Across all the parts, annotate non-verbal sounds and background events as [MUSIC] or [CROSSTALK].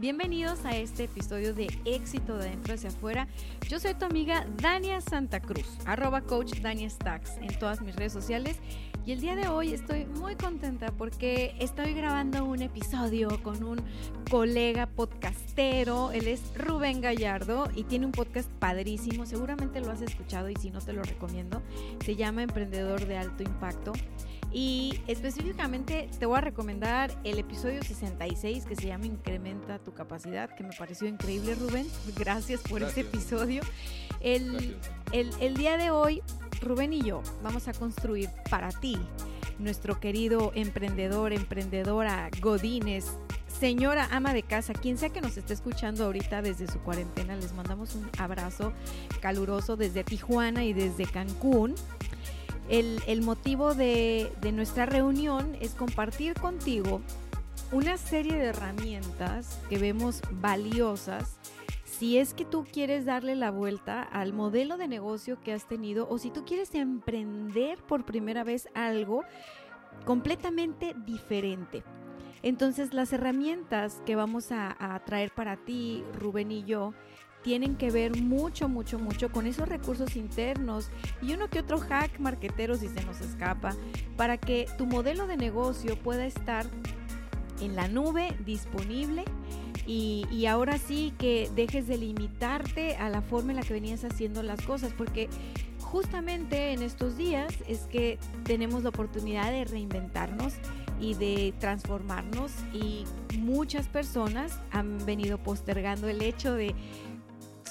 Bienvenidos a este episodio de Éxito de Adentro hacia Afuera. Yo soy tu amiga Dania Santa Cruz, arroba coach Dania Stacks en todas mis redes sociales. Y el día de hoy estoy muy contenta porque estoy grabando un episodio con un colega podcastero. Él es Rubén Gallardo y tiene un podcast padrísimo. Seguramente lo has escuchado y si no te lo recomiendo. Se llama Emprendedor de Alto Impacto. Y específicamente te voy a recomendar el episodio 66 que se llama Incrementa tu capacidad, que me pareció increíble Rubén. [LAUGHS] Gracias por ese episodio. El, el, el día de hoy, Rubén y yo vamos a construir para ti, nuestro querido emprendedor, emprendedora, Godínez, señora ama de casa, quien sea que nos esté escuchando ahorita desde su cuarentena, les mandamos un abrazo caluroso desde Tijuana y desde Cancún. El, motivo de, nuestra reunión es compartir contigo una serie de herramientas que vemos valiosas si es que tú quieres darle la vuelta al modelo de negocio que has tenido o si tú quieres emprender por primera vez algo completamente diferente. Entonces las herramientas que vamos a traer para ti, Rubén y yo, tienen que ver mucho, mucho, mucho con esos recursos internos y uno que otro hack marquetero si se nos escapa, para que tu modelo de negocio pueda estar en la nube disponible y, y, ahora sí que dejes de limitarte a la forma en la que venías haciendo las cosas, porque justamente en estos días es que tenemos la oportunidad de reinventarnos y de transformarnos y muchas personas han venido postergando el hecho de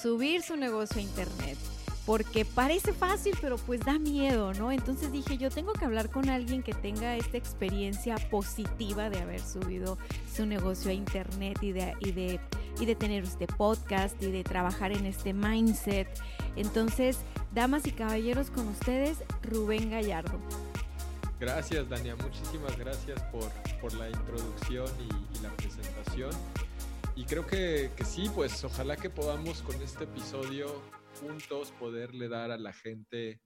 subir su negocio a internet. Porque parece fácil, pero pues da miedo, ¿no? Entonces dije, yo tengo que hablar con alguien que tenga esta experiencia positiva de haber subido su negocio a internet y de, y de, y de tener este podcast y de trabajar en este mindset. Entonces, damas y caballeros, con ustedes, Rubén Gallardo. Gracias, Dania. Muchísimas gracias por, por la introducción y, y la presentación. Y creo que, sí, pues ojalá que podamos con este episodio juntos poderle dar a la gente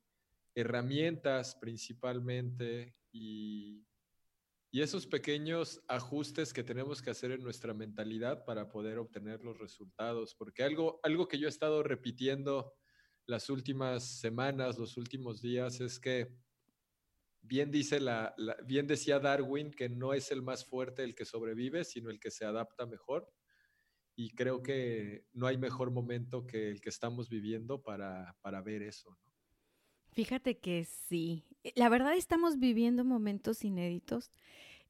herramientas principalmente y, y, esos pequeños ajustes que tenemos que hacer en nuestra mentalidad para poder obtener los resultados. Porque algo, algo que yo he estado repitiendo las últimas semanas, los últimos días, es que bien dice la bien decía Darwin que no es el más fuerte el que sobrevive, sino el que se adapta mejor y creo que no hay mejor momento que el que estamos viviendo para, para ver eso. ¿no? Fíjate que sí, la verdad estamos viviendo momentos inéditos.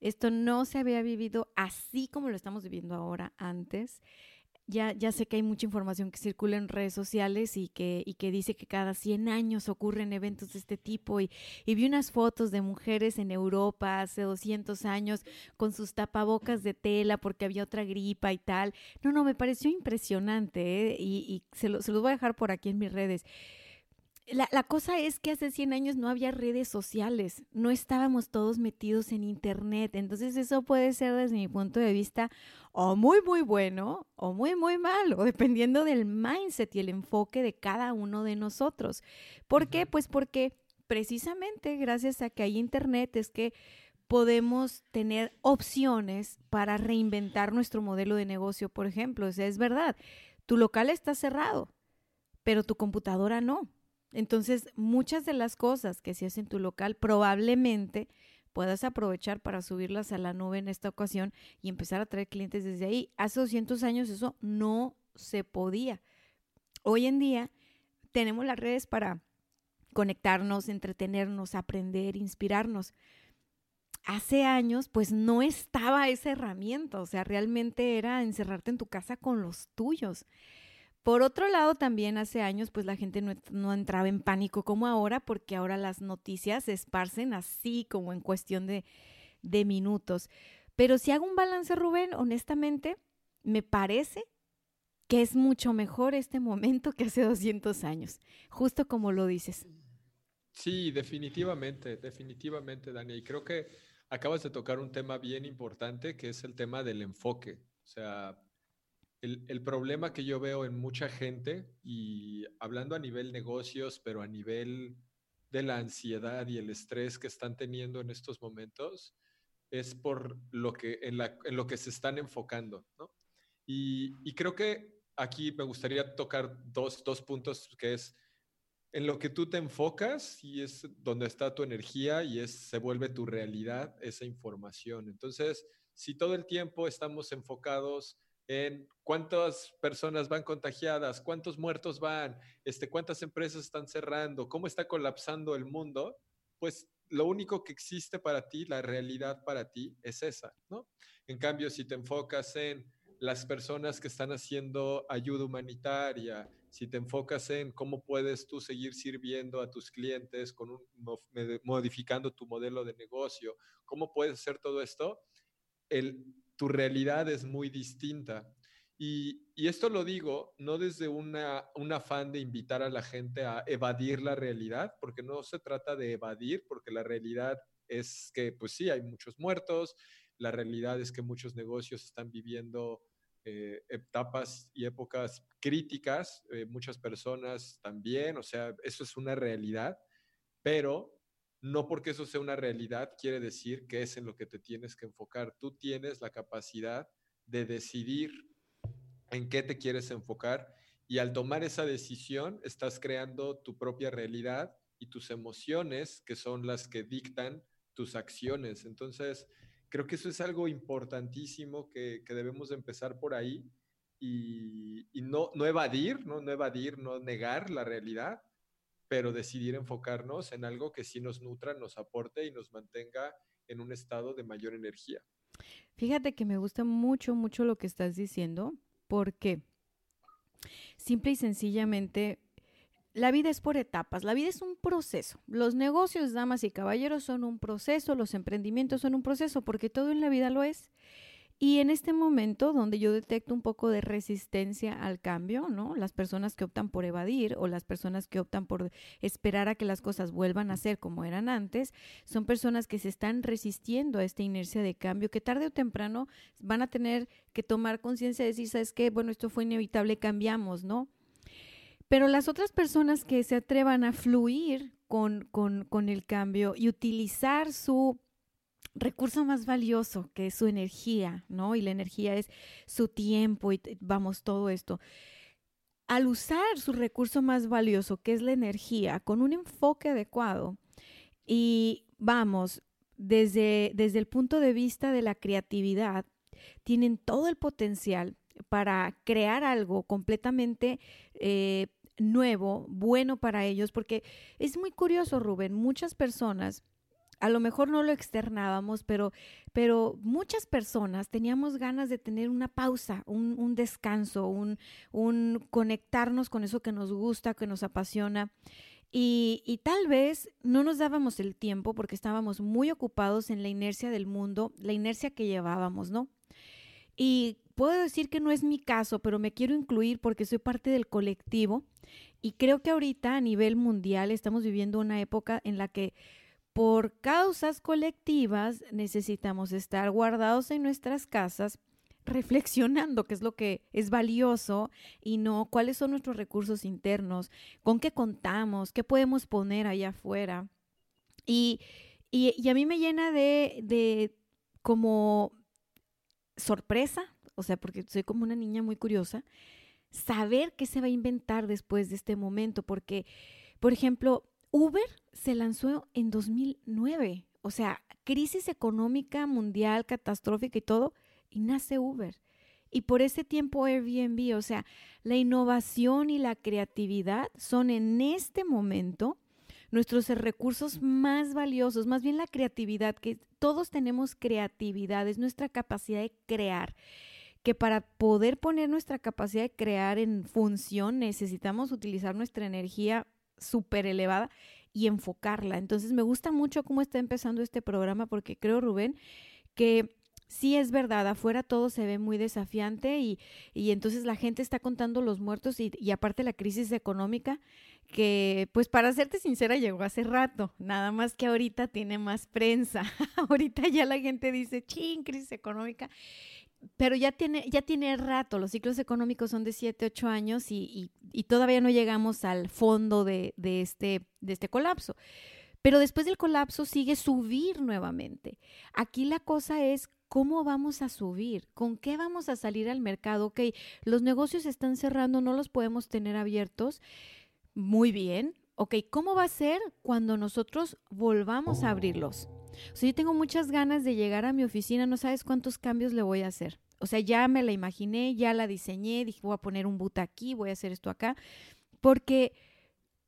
Esto no se había vivido así como lo estamos viviendo ahora antes ya, ya sé que hay mucha información que circula en redes sociales y que, y que dice que cada 100 años ocurren eventos de este tipo y, y vi unas fotos de mujeres en Europa hace 200 años con sus tapabocas de tela porque había otra gripa y tal. No, no, me pareció impresionante ¿eh? y, y se, lo, se los voy a dejar por aquí en mis redes. La, la, cosa es que hace 100 años no había redes sociales, no estábamos todos metidos en Internet, entonces eso puede ser desde mi punto de vista o muy, muy bueno o muy, muy malo, [LAUGHS] dependiendo del mindset y el enfoque de cada uno de nosotros. ¿Por qué? Pues porque precisamente gracias a que hay Internet es que podemos tener opciones para reinventar nuestro modelo de negocio, por ejemplo. O sea, es verdad, tu local está cerrado, pero tu computadora no. Entonces, muchas de las cosas que se hacen en tu local probablemente puedas aprovechar para subirlas a la nube en esta ocasión y empezar a traer clientes desde ahí. Hace 200 años eso no se podía. Hoy en día tenemos las redes para conectarnos, entretenernos, aprender, inspirarnos. Hace años, pues no estaba esa herramienta, o sea, realmente era encerrarte en tu casa con los tuyos. Por otro lado, también hace años, pues la gente no, entraba en pánico como ahora, porque ahora las noticias se esparcen así como en cuestión de, de minutos. Pero si hago un balance, Rubén, honestamente, me parece que es mucho mejor este momento que hace 200 años, justo como lo dices. Sí, definitivamente, definitivamente, Dani. Y creo que acabas de tocar un tema bien importante, que es el tema del enfoque. O sea, el, problema que yo veo en mucha gente, y hablando a nivel negocios, pero a nivel de la ansiedad y el estrés que están teniendo en estos momentos, es por lo que, en, lo que se están enfocando. Y, y, creo que aquí me gustaría tocar dos, dos puntos, que es en lo que tú te enfocas y es donde está tu energía y es, se vuelve tu realidad esa información. Entonces, si todo el tiempo estamos enfocados en cuántas personas van contagiadas, cuántos muertos van, este, cuántas empresas están cerrando, cómo está colapsando el mundo, pues lo único que existe para ti, la realidad para ti es esa, ¿no? En cambio, si te enfocas en las personas que están haciendo ayuda humanitaria, si te enfocas en cómo puedes tú seguir sirviendo a tus clientes con un, modificando tu modelo de negocio, cómo puedes hacer todo esto, el, tu realidad es muy distinta. Y, esto lo digo no desde una, un afán de invitar a la gente a evadir la realidad, porque no se trata de evadir, porque la realidad es que, pues sí, hay muchos muertos, la realidad es que muchos negocios están viviendo eh, etapas y épocas críticas, eh, muchas personas también, o sea, eso es una realidad, pero no porque eso sea una realidad quiere decir que es en lo que te tienes que enfocar. Tú tienes la capacidad de decidir en qué te quieres enfocar y al tomar esa decisión estás creando tu propia realidad y tus emociones, que son las que dictan tus acciones. Entonces, creo que eso es algo importantísimo que, que debemos empezar por ahí y, y no, no, evadir, ¿no? no evadir, no negar la realidad, pero decidir enfocarnos en algo que sí nos nutra, nos aporte y nos mantenga en un estado de mayor energía. Fíjate que me gusta mucho, mucho lo que estás diciendo, porque simple y sencillamente la vida es por etapas, la vida es un proceso. Los negocios, damas y caballeros, son un proceso, los emprendimientos son un proceso, porque todo en la vida lo es. Y en este momento donde yo detecto un poco de resistencia al cambio, ¿no? Las personas que optan por evadir o las personas que optan por esperar a que las cosas vuelvan a ser como eran antes, son personas que se están resistiendo a esta inercia de cambio, que tarde o temprano van a tener que tomar conciencia de decir, ¿sabes qué? Bueno, esto fue inevitable, cambiamos, ¿no? Pero las otras personas que se atrevan a fluir con, con, el cambio y utilizar su recurso más valioso, que es su energía, ¿no? Y la energía es su tiempo y vamos, todo esto. Al usar su recurso más valioso, que es la energía, con un enfoque adecuado y vamos, desde, desde el punto de vista de la creatividad, tienen todo el potencial para crear algo completamente eh, nuevo, bueno para ellos, porque es muy curioso, Rubén, muchas personas a lo mejor no lo externábamos, pero, pero muchas personas teníamos ganas de tener una pausa, un, un, descanso, un, un conectarnos con eso que nos gusta, que nos apasiona. Y, y, tal vez no nos dábamos el tiempo porque estábamos muy ocupados en la inercia del mundo, la inercia que llevábamos, ¿no? Y puedo decir que no es mi caso, pero me quiero incluir porque soy parte del colectivo y creo que ahorita a nivel mundial estamos viviendo una época en la que por causas colectivas necesitamos estar guardados en nuestras casas reflexionando qué es lo que es valioso y no cuáles son nuestros recursos internos, con qué contamos, qué podemos poner allá afuera. Y, y, a mí me llena de, de como sorpresa, o sea, porque soy como una niña muy curiosa, saber qué se va a inventar después de este momento, porque, por ejemplo, Uber se lanzó en 2009, o sea, crisis económica mundial, catastrófica y todo, y nace Uber. Y por ese tiempo Airbnb, o sea, la innovación y la creatividad son en este momento nuestros recursos más valiosos, más bien la creatividad, que todos tenemos creatividad, es nuestra capacidad de crear que para poder poner nuestra capacidad de crear en función necesitamos utilizar nuestra energía súper elevada y enfocarla. Entonces me gusta mucho cómo está empezando este programa porque creo, Rubén, que sí es verdad, afuera todo se ve muy desafiante y, y entonces la gente está contando los muertos y, y, aparte la crisis económica, que pues para serte sincera llegó hace rato, nada más que ahorita tiene más prensa, [LAUGHS] ahorita ya la gente dice, ching, crisis económica, pero ya tiene, ya tiene rato, los ciclos económicos son de 7, 8 años y, y, todavía no llegamos al fondo de, de, este, de este colapso. Pero después del colapso sigue subir nuevamente. Aquí la cosa es ¿Cómo vamos a subir? ¿Con qué vamos a salir al mercado? Ok, los negocios están cerrando, no los podemos tener abiertos. Muy bien. Ok, ¿cómo va a ser cuando nosotros volvamos a abrirlos? O yo tengo muchas ganas de llegar a mi oficina, no sabes cuántos cambios le voy a hacer. O sea, ya me la imaginé, ya la diseñé, dije, voy a poner un boot aquí, voy a hacer esto acá, porque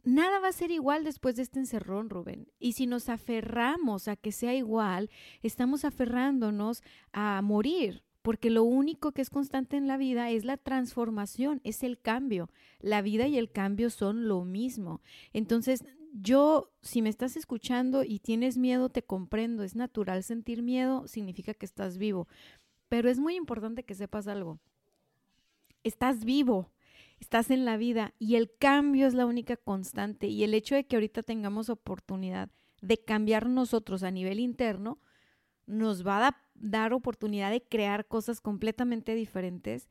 nada va a ser igual después de este encerrón, Rubén. Y si nos aferramos a que sea igual, estamos aferrándonos a morir, porque lo único que es constante en la vida es la transformación, es el cambio. La vida y el cambio son lo mismo. Entonces, yo, si me estás escuchando y tienes miedo, te comprendo. Es natural sentir miedo, significa que estás vivo. Pero es muy importante que sepas algo. Estás vivo estás en la vida y el cambio es la única constante y el hecho de que ahorita tengamos oportunidad de cambiar nosotros a nivel interno nos va a dar oportunidad de crear cosas completamente diferentes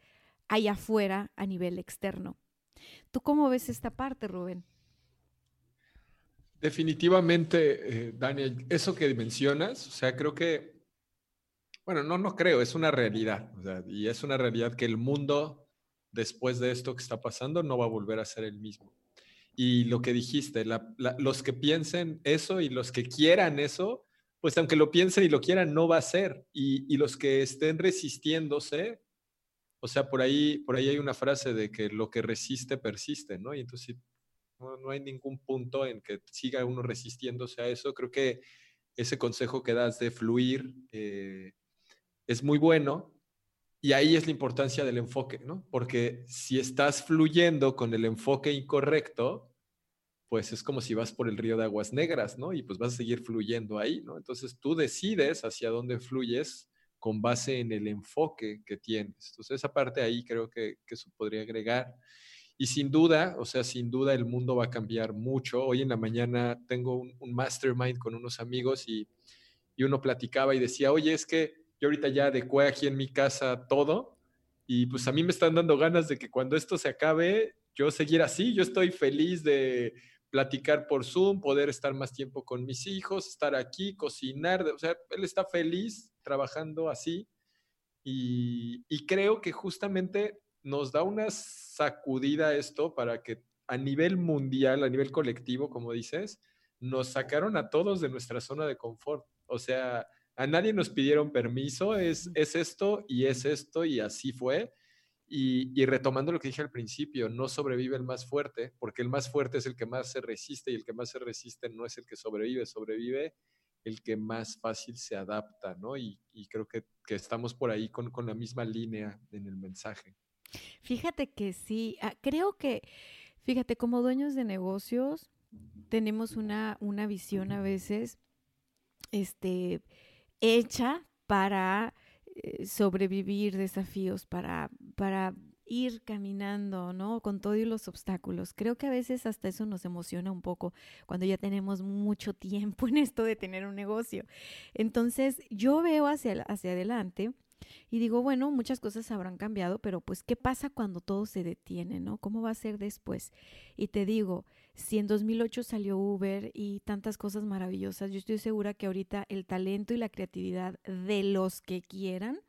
allá afuera a nivel externo. ¿Tú cómo ves esta parte, Rubén? Definitivamente, eh, Daniel, eso que mencionas, o sea, creo que, bueno, no, no creo, es una realidad, y es una realidad que el mundo después de esto que está pasando no va a volver a ser el mismo. Y lo que dijiste, los que piensen eso y los que quieran eso, pues aunque lo piensen y lo quieran, no va a ser. Y, los que estén resistiéndose, o sea, por ahí, por ahí hay una frase de que lo que resiste, persiste, ¿no? Y entonces no, hay ningún punto en que siga uno resistiéndose a eso. Creo que ese consejo que das de fluir eh, es muy bueno, y ahí es la importancia del enfoque, ¿no? Porque si estás fluyendo con el enfoque incorrecto, pues es como si vas por el río de aguas negras, ¿no? Y pues vas a seguir fluyendo ahí, ¿no? Entonces tú decides hacia dónde fluyes con base en el enfoque que tienes. Entonces esa parte ahí creo que, que eso podría agregar. Y sin duda, o sea, sin duda el mundo va a cambiar mucho. Hoy en la mañana tengo un, un mastermind con unos amigos y, y uno platicaba y decía, oye, es que yo ahorita ya adecué aquí en mi casa todo y pues a mí me están dando ganas de que cuando esto se acabe, yo seguir así. Yo estoy feliz de platicar por Zoom, poder estar más tiempo con mis hijos, estar aquí, cocinar. O sea, él está feliz trabajando así y, y creo que justamente nos da una sacudida esto para que a nivel mundial, a nivel colectivo, como dices, nos sacaron a todos de nuestra zona de confort. O sea, a nadie nos pidieron permiso, es, es esto y es esto y así fue. Y, retomando lo que dije al principio, no sobrevive el más fuerte, porque el más fuerte es el que más se resiste y el que más se resiste no es el que sobrevive, sobrevive el que más fácil se adapta, ¿no? Y, creo que, estamos por ahí con, con, la misma línea en el mensaje. Fíjate que sí, ah, creo que, fíjate, como dueños de negocios, tenemos una, una visión a veces, este, hecha para sobrevivir desafíos, para, para ir caminando, ¿no? Con todos los obstáculos. Creo que a veces hasta eso nos emociona un poco cuando ya tenemos mucho tiempo [LAUGHS] en esto de tener un negocio. Entonces, yo veo hacia, hacia adelante y digo, bueno, muchas cosas habrán cambiado, pero pues, ¿qué pasa cuando todo se detiene, no? ¿Cómo va a ser después? Y te digo, si en 2008 salió Uber y tantas cosas maravillosas, yo estoy segura que ahorita el talento y la creatividad de los que quieran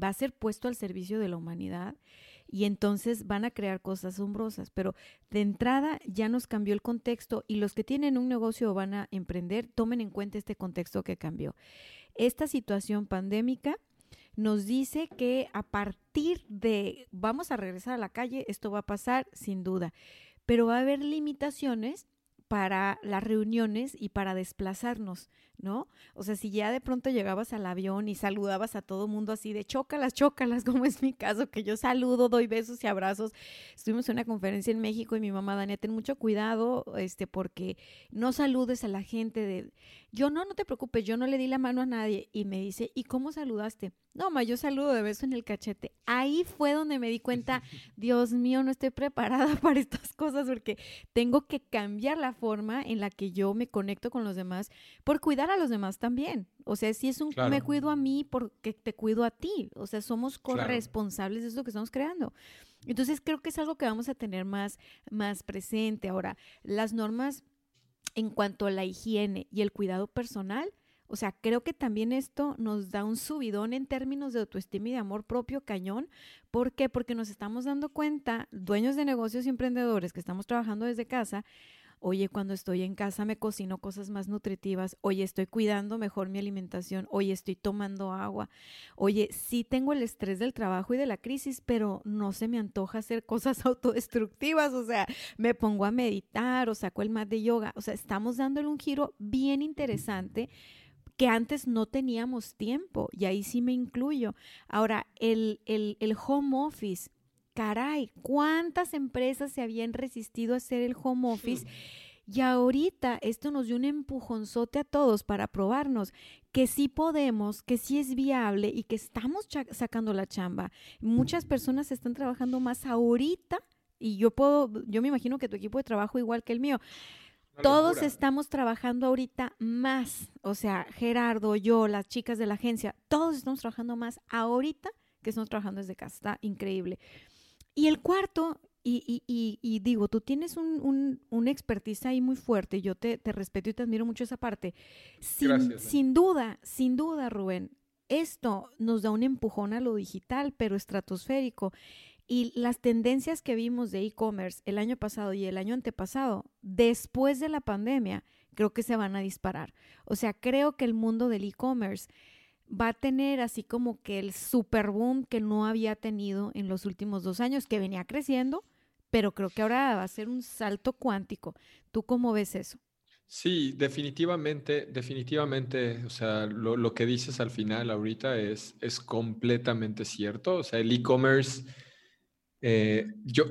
va a ser puesto al servicio de la humanidad y entonces van a crear cosas asombrosas. Pero de entrada ya nos cambió el contexto y los que tienen un negocio o van a emprender, tomen en cuenta este contexto que cambió. Esta situación pandémica nos dice que a partir de vamos a regresar a la calle, esto va a pasar sin duda, pero va a haber limitaciones para las reuniones y para desplazarnos. ¿No? O sea, si ya de pronto llegabas al avión y saludabas a todo mundo así de chócalas, chócalas, [LAUGHS] como es mi caso, que yo saludo, doy besos y abrazos. Estuvimos en una conferencia en México y mi mamá, Dania, ten mucho cuidado, este, porque no saludes a la gente de, yo no, no te preocupes, yo no le di la mano a nadie. Y me dice, ¿y cómo saludaste? No, ma, yo saludo de beso en el cachete. Ahí fue donde me di cuenta, [LAUGHS] Dios mío, no estoy preparada [LAUGHS] para estas cosas porque tengo que cambiar la forma en la que yo me conecto con los demás por cuidar a los demás también. O sea, si es un me cuido a mí porque te cuido a ti. O sea, somos corresponsables de eso que estamos creando. Entonces creo que es algo que vamos a tener más, más presente. Ahora, las normas en cuanto a la higiene y el cuidado personal, o sea, creo que también esto nos da un subidón en términos de autoestima y de amor propio cañón. ¿Por qué? Porque nos estamos dando cuenta, dueños de negocios y emprendedores que estamos trabajando desde casa, oye, cuando estoy en casa me cocino cosas más nutritivas, oye, estoy cuidando mejor mi alimentación, oye, estoy tomando agua, oye, sí tengo el estrés del trabajo y de la crisis, pero no se me antoja hacer cosas [LAUGHS] autodestructivas, o sea, me pongo a meditar o saco el mat de yoga, o sea, estamos dándole un giro bien interesante que antes no teníamos tiempo, y ahí sí me incluyo. Ahora, el, el, el home office caray, cuántas empresas se habían resistido a hacer el home office. Y ahorita esto nos dio un empujonzote a todos para probarnos que sí podemos, que sí es viable y que estamos sacando la chamba. Muchas personas están trabajando más ahorita y yo puedo, yo me imagino que tu equipo de trabajo igual que el mío. Todos estamos trabajando ahorita más, o sea, Gerardo, yo, las chicas de la agencia, todos estamos trabajando más ahorita que estamos trabajando desde casa. Está increíble. Y el cuarto, y, digo, tú tienes un, un, expertise ahí muy fuerte, yo te, respeto y te admiro mucho esa parte. Sin, sin duda, sin duda, Rubén, esto nos da un empujón a lo digital, pero estratosférico. Y las tendencias que vimos de e-commerce el año pasado y el año antepasado, después de la pandemia, creo que se van a disparar. O sea, creo que el mundo del e-commerce va a tener así como que el super boom que no había tenido en los últimos dos años, que venía creciendo, pero creo que ahora va a ser un salto cuántico. ¿Tú cómo ves eso? Sí, definitivamente, definitivamente, o sea, lo, que dices al final ahorita es, es completamente cierto. O sea, el e-commerce, eh, yo,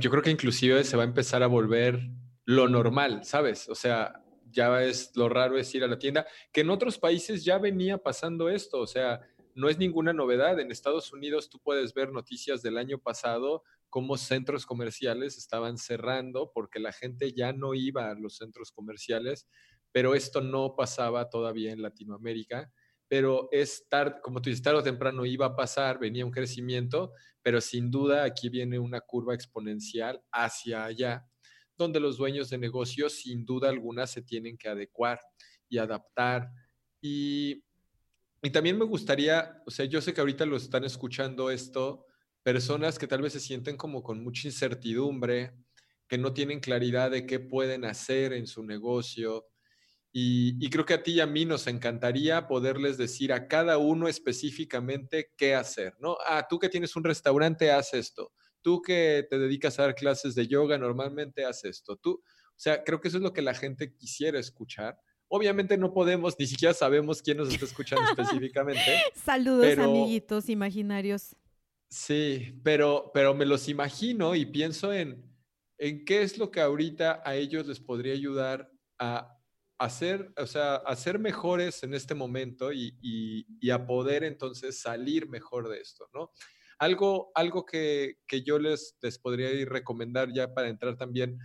yo creo que inclusive se va a empezar a volver lo normal, ¿sabes? O sea, ya es lo raro es ir a la tienda, que en otros países ya venía pasando esto, o sea, no es ninguna novedad. En Estados Unidos tú puedes ver noticias del año pasado cómo centros comerciales estaban cerrando porque la gente ya no iba a los centros comerciales, pero esto no pasaba todavía en Latinoamérica. Pero es tarde, como tú dices, tarde o temprano iba a pasar, venía un crecimiento, pero sin duda aquí viene una curva exponencial hacia allá donde los dueños de negocios sin duda alguna se tienen que adecuar y adaptar. Y, también me gustaría, o sea, yo sé que ahorita lo están escuchando esto, personas que tal vez se sienten como con mucha incertidumbre, que no tienen claridad de qué pueden hacer en su negocio. Y, y, creo que a ti y a mí nos encantaría poderles decir a cada uno específicamente qué hacer, ¿no? Ah, tú que tienes un restaurante, haz esto tú que te dedicas a dar clases de yoga, normalmente haces esto. Tú, o sea, creo que eso es lo que la gente quisiera escuchar. Obviamente no podemos, ni siquiera sabemos quién nos está escuchando específicamente. [LAUGHS] Saludos, amiguitos imaginarios. Sí, pero, pero me los imagino y pienso en, en qué es lo que ahorita a ellos les podría ayudar a hacer, o sea, a ser mejores en este momento y, y a poder entonces salir mejor de esto, ¿no? Algo, algo que, yo les, les podría ir recomendar ya para entrar también.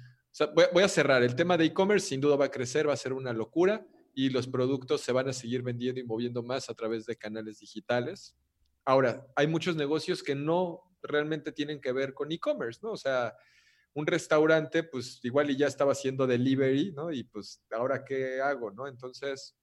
voy, a cerrar. El tema de e-commerce sin duda va a crecer, va a ser una locura y los productos se van a seguir vendiendo y moviendo más a través de canales digitales. Ahora, hay muchos negocios que no realmente tienen que ver con e-commerce, ¿no? O sea, un restaurante, pues igual y ya estaba haciendo delivery, ¿no? Y pues, ¿ahora qué hago, no? Entonces,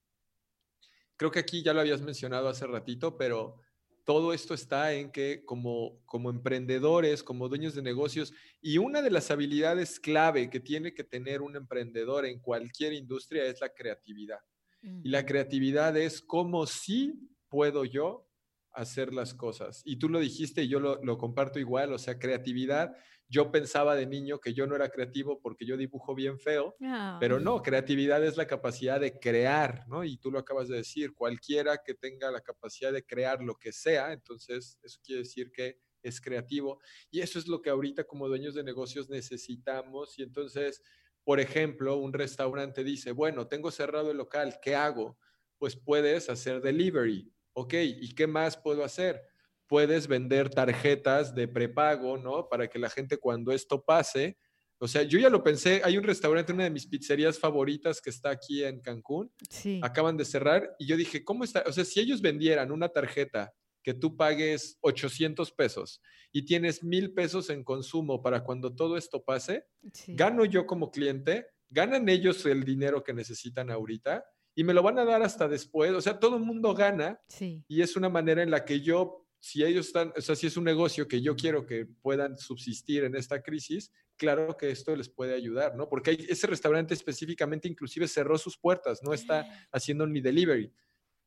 creo que aquí ya lo habías mencionado hace ratito, pero todo esto está en que como, como emprendedores, como dueños de negocios, y una de las habilidades clave que tiene que tener un emprendedor en cualquier industria es la creatividad. Y la creatividad es cómo sí puedo yo hacer las cosas. Y tú lo dijiste y yo lo, lo comparto igual, o sea, creatividad yo pensaba de niño que yo no era creativo porque yo dibujo bien feo, pero no, creatividad es la capacidad de crear, ¿no? Y tú lo acabas de decir, cualquiera que tenga la capacidad de crear lo que sea, entonces eso quiere decir que es creativo. Y eso es lo que ahorita como dueños de negocios necesitamos. Y entonces, por ejemplo, un restaurante dice, bueno, tengo cerrado el local, ¿qué hago? Pues puedes hacer delivery. Ok, ¿y qué más puedo hacer? Puedes vender tarjetas de prepago, ¿no? Para que la gente cuando esto pase, o sea, yo ya lo pensé, hay un restaurante, una de mis pizzerías favoritas que está aquí en Cancún, sí. acaban de cerrar y yo dije, ¿cómo está? O sea, si ellos vendieran una tarjeta que tú pagues 800 pesos y tienes mil pesos en consumo para cuando todo esto pase, gano yo como cliente, ganan ellos el dinero que necesitan ahorita y me lo van a dar hasta después. O sea, todo el mundo gana y es una manera en la que yo si ellos están, o sea, si es un negocio que yo quiero que puedan subsistir en esta crisis, claro que esto les puede ayudar, ¿no? Porque ese restaurante específicamente inclusive cerró sus puertas, no está haciendo ni delivery.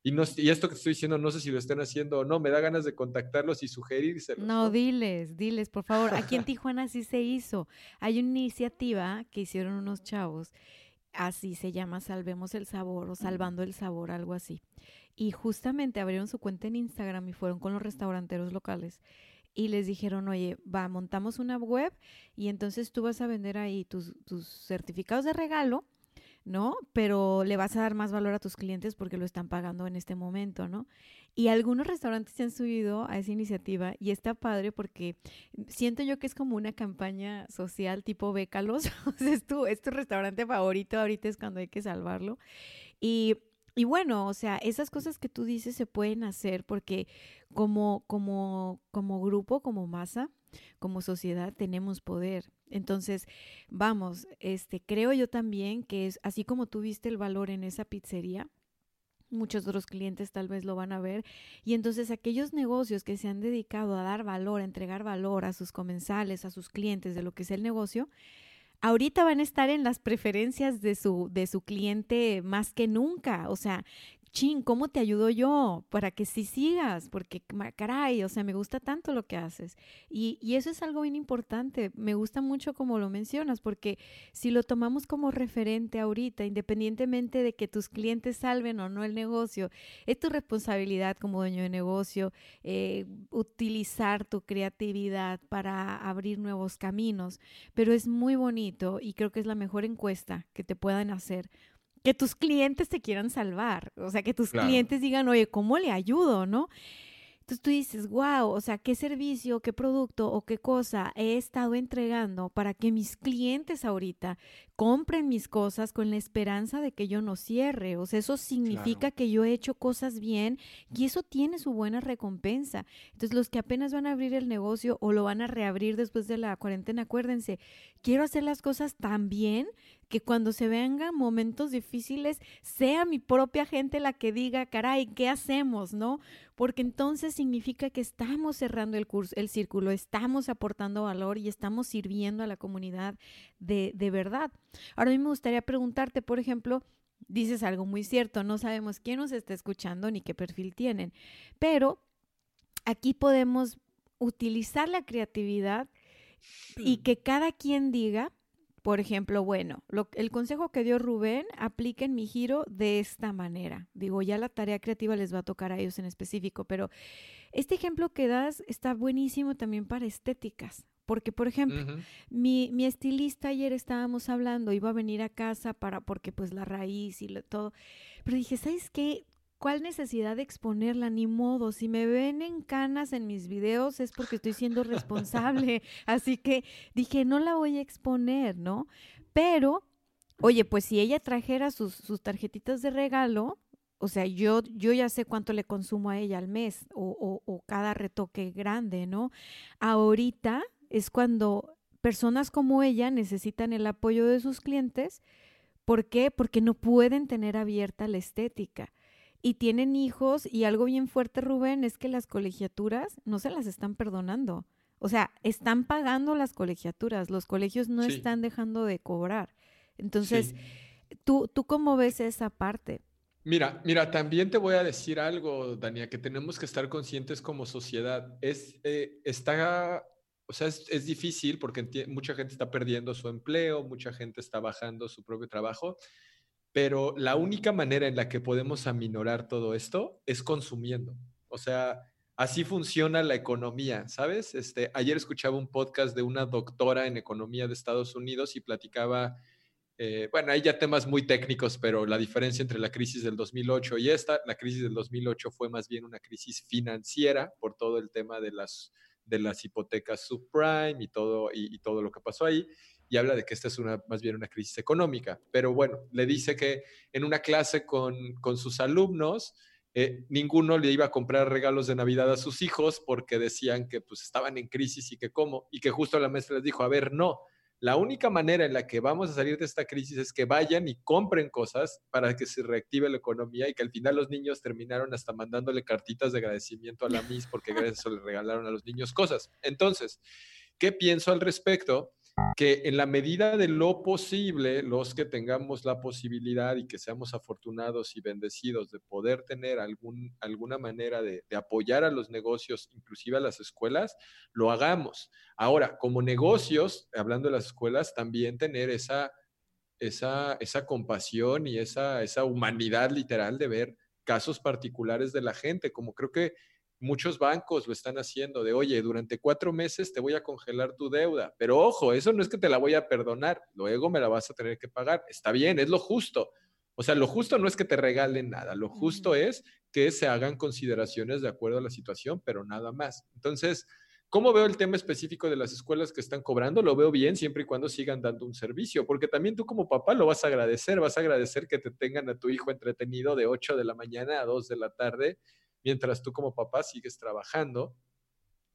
Y, no, y esto que estoy diciendo, no sé si lo estén haciendo o no, me da ganas de contactarlos y sugerírselos. No, diles, diles, por favor. Aquí en [LAUGHS] Tijuana sí se hizo. Hay una iniciativa que hicieron unos chavos, así se llama Salvemos el Sabor o Salvando el Sabor, algo así y justamente abrieron su cuenta en Instagram y fueron con los restauranteros locales y les dijeron, oye, va, montamos una web y entonces tú vas a vender ahí tus, tus certificados de regalo, ¿no? Pero le vas a dar más valor a tus clientes porque lo están pagando en este momento, ¿no? Y algunos restaurantes se han subido a esa iniciativa y está padre porque siento yo que es como una campaña social tipo bécalos. [LAUGHS] es tu, es tu restaurante favorito, ahorita es cuando hay que salvarlo. Y y bueno, o sea, esas cosas que tú dices se pueden hacer porque como, como, como grupo, como masa, como sociedad, tenemos poder. Entonces, vamos, este, creo yo también que es así como tú viste el valor en esa pizzería, muchos otros clientes tal vez lo van a ver. Y entonces aquellos negocios que se han dedicado a dar valor, a entregar valor a sus comensales, a sus clientes de lo que es el negocio, ahorita van a estar en las preferencias de su, de su cliente más que nunca. O sea, chin, ¿cómo te ayudo yo para que sí sigas? Porque, caray, o sea, me gusta tanto lo que haces. Y, eso es algo bien importante. Me gusta mucho como lo mencionas, porque si lo tomamos como referente ahorita, independientemente de que tus clientes salven o no el negocio, es tu responsabilidad como dueño de negocio eh, utilizar tu creatividad para abrir nuevos caminos. Pero es muy bonito y creo que es la mejor encuesta que te puedan hacer que tus clientes te quieran salvar, o sea, que tus clientes digan, oye, ¿cómo le ayudo, no? Entonces tú dices, wow, o sea, qué servicio, qué producto o qué cosa he estado entregando para que mis clientes ahorita compren mis cosas con la esperanza de que yo no cierre. O sea, eso significa que yo he hecho cosas bien y eso tiene su buena recompensa. Entonces, los que apenas van a abrir el negocio o lo van a reabrir después de la cuarentena, acuérdense, quiero hacer las cosas tan bien que cuando se vengan momentos difíciles sea mi propia gente la que diga, caray, ¿qué hacemos? ¿No? Porque entonces significa que estamos cerrando el curso, el círculo, estamos aportando valor y estamos sirviendo a la comunidad de, de verdad. Ahora a mí me gustaría preguntarte, por ejemplo, dices algo muy cierto, no sabemos quién nos está escuchando ni qué perfil tienen, pero aquí podemos utilizar la creatividad y que cada quien diga, por ejemplo, bueno, el consejo que dio Rubén, apliquen mi giro de esta manera. Digo, ya la tarea creativa les va a tocar a ellos en específico, pero este ejemplo que das está buenísimo también para estéticas. Porque, por ejemplo, mi, mi, estilista ayer estábamos hablando, iba a venir a casa para, porque pues la raíz y todo. Pero dije, ¿sabes qué? ¿Cuál necesidad de exponerla? Ni modo. Si me ven en canas en mis videos es porque estoy siendo responsable. [LAUGHS] Así que dije, no la voy a exponer, ¿no? Pero, oye, pues si ella trajera sus, sus tarjetitas de regalo, o sea, yo, yo ya sé cuánto le consumo a ella al mes o, o, o cada retoque grande, ¿no? Ahorita es cuando personas como ella necesitan el apoyo de sus clientes. ¿Por qué? Porque no pueden tener abierta la estética y tienen hijos y algo bien fuerte, Rubén, es que las colegiaturas no se las están perdonando. O sea, están pagando las colegiaturas, los colegios no están dejando de cobrar. Entonces, ¿tú, ¿tú cómo ves esa parte? Mira, mira, también te voy a decir algo, Dania, que tenemos que estar conscientes como sociedad. Es, eh, está, o sea, es, difícil porque mucha gente está perdiendo su empleo, mucha gente está bajando su propio trabajo, pero la única manera en la que podemos aminorar todo esto es consumiendo. O sea, así funciona la economía, ¿sabes? Este, ayer escuchaba un podcast de una doctora en economía de Estados Unidos y platicaba eh, bueno, hay ya temas muy técnicos, pero la diferencia entre la crisis del 2008 y esta, la crisis del 2008 fue más bien una crisis financiera por todo el tema de las, de las hipotecas subprime y todo, y, todo lo que pasó ahí, y habla de que esta es una, más bien una crisis económica. Pero bueno, le dice que en una clase con, con sus alumnos, eh, ninguno le iba a comprar regalos de Navidad a sus hijos porque decían que pues estaban en crisis y que cómo, y que justo la maestra les dijo, a ver, no, la única manera en la que vamos a salir de esta crisis es que vayan y compren cosas para que se reactive la economía y que al final los niños terminaron hasta mandándole cartitas de agradecimiento a la MIS porque gracias a eso le regalaron a los niños cosas. Entonces, ¿qué pienso al respecto? Que en la medida de lo posible, los que tengamos la posibilidad y que seamos afortunados y bendecidos de poder tener algún, alguna manera de, apoyar a los negocios, inclusive a las escuelas, lo hagamos. Ahora, como negocios, hablando de las escuelas, también tener esa, esa, esa compasión y esa, esa humanidad literal de ver casos particulares de la gente, como creo que muchos bancos lo están haciendo de, oye, durante cuatro meses te voy a congelar tu deuda, pero ojo, eso no es que te la voy a perdonar, luego me la vas a tener que pagar. Está bien, es lo justo. O sea, lo justo no es que te regalen nada, lo justo es que se hagan consideraciones de acuerdo a la situación, pero nada más. Entonces, ¿cómo veo el tema específico de las escuelas que están cobrando? Lo veo bien siempre y cuando sigan dando un servicio, porque también tú como papá lo vas a agradecer, vas a agradecer que te tengan a tu hijo entretenido de 8 de la mañana a 2 de la tarde mientras tú como papá sigues trabajando.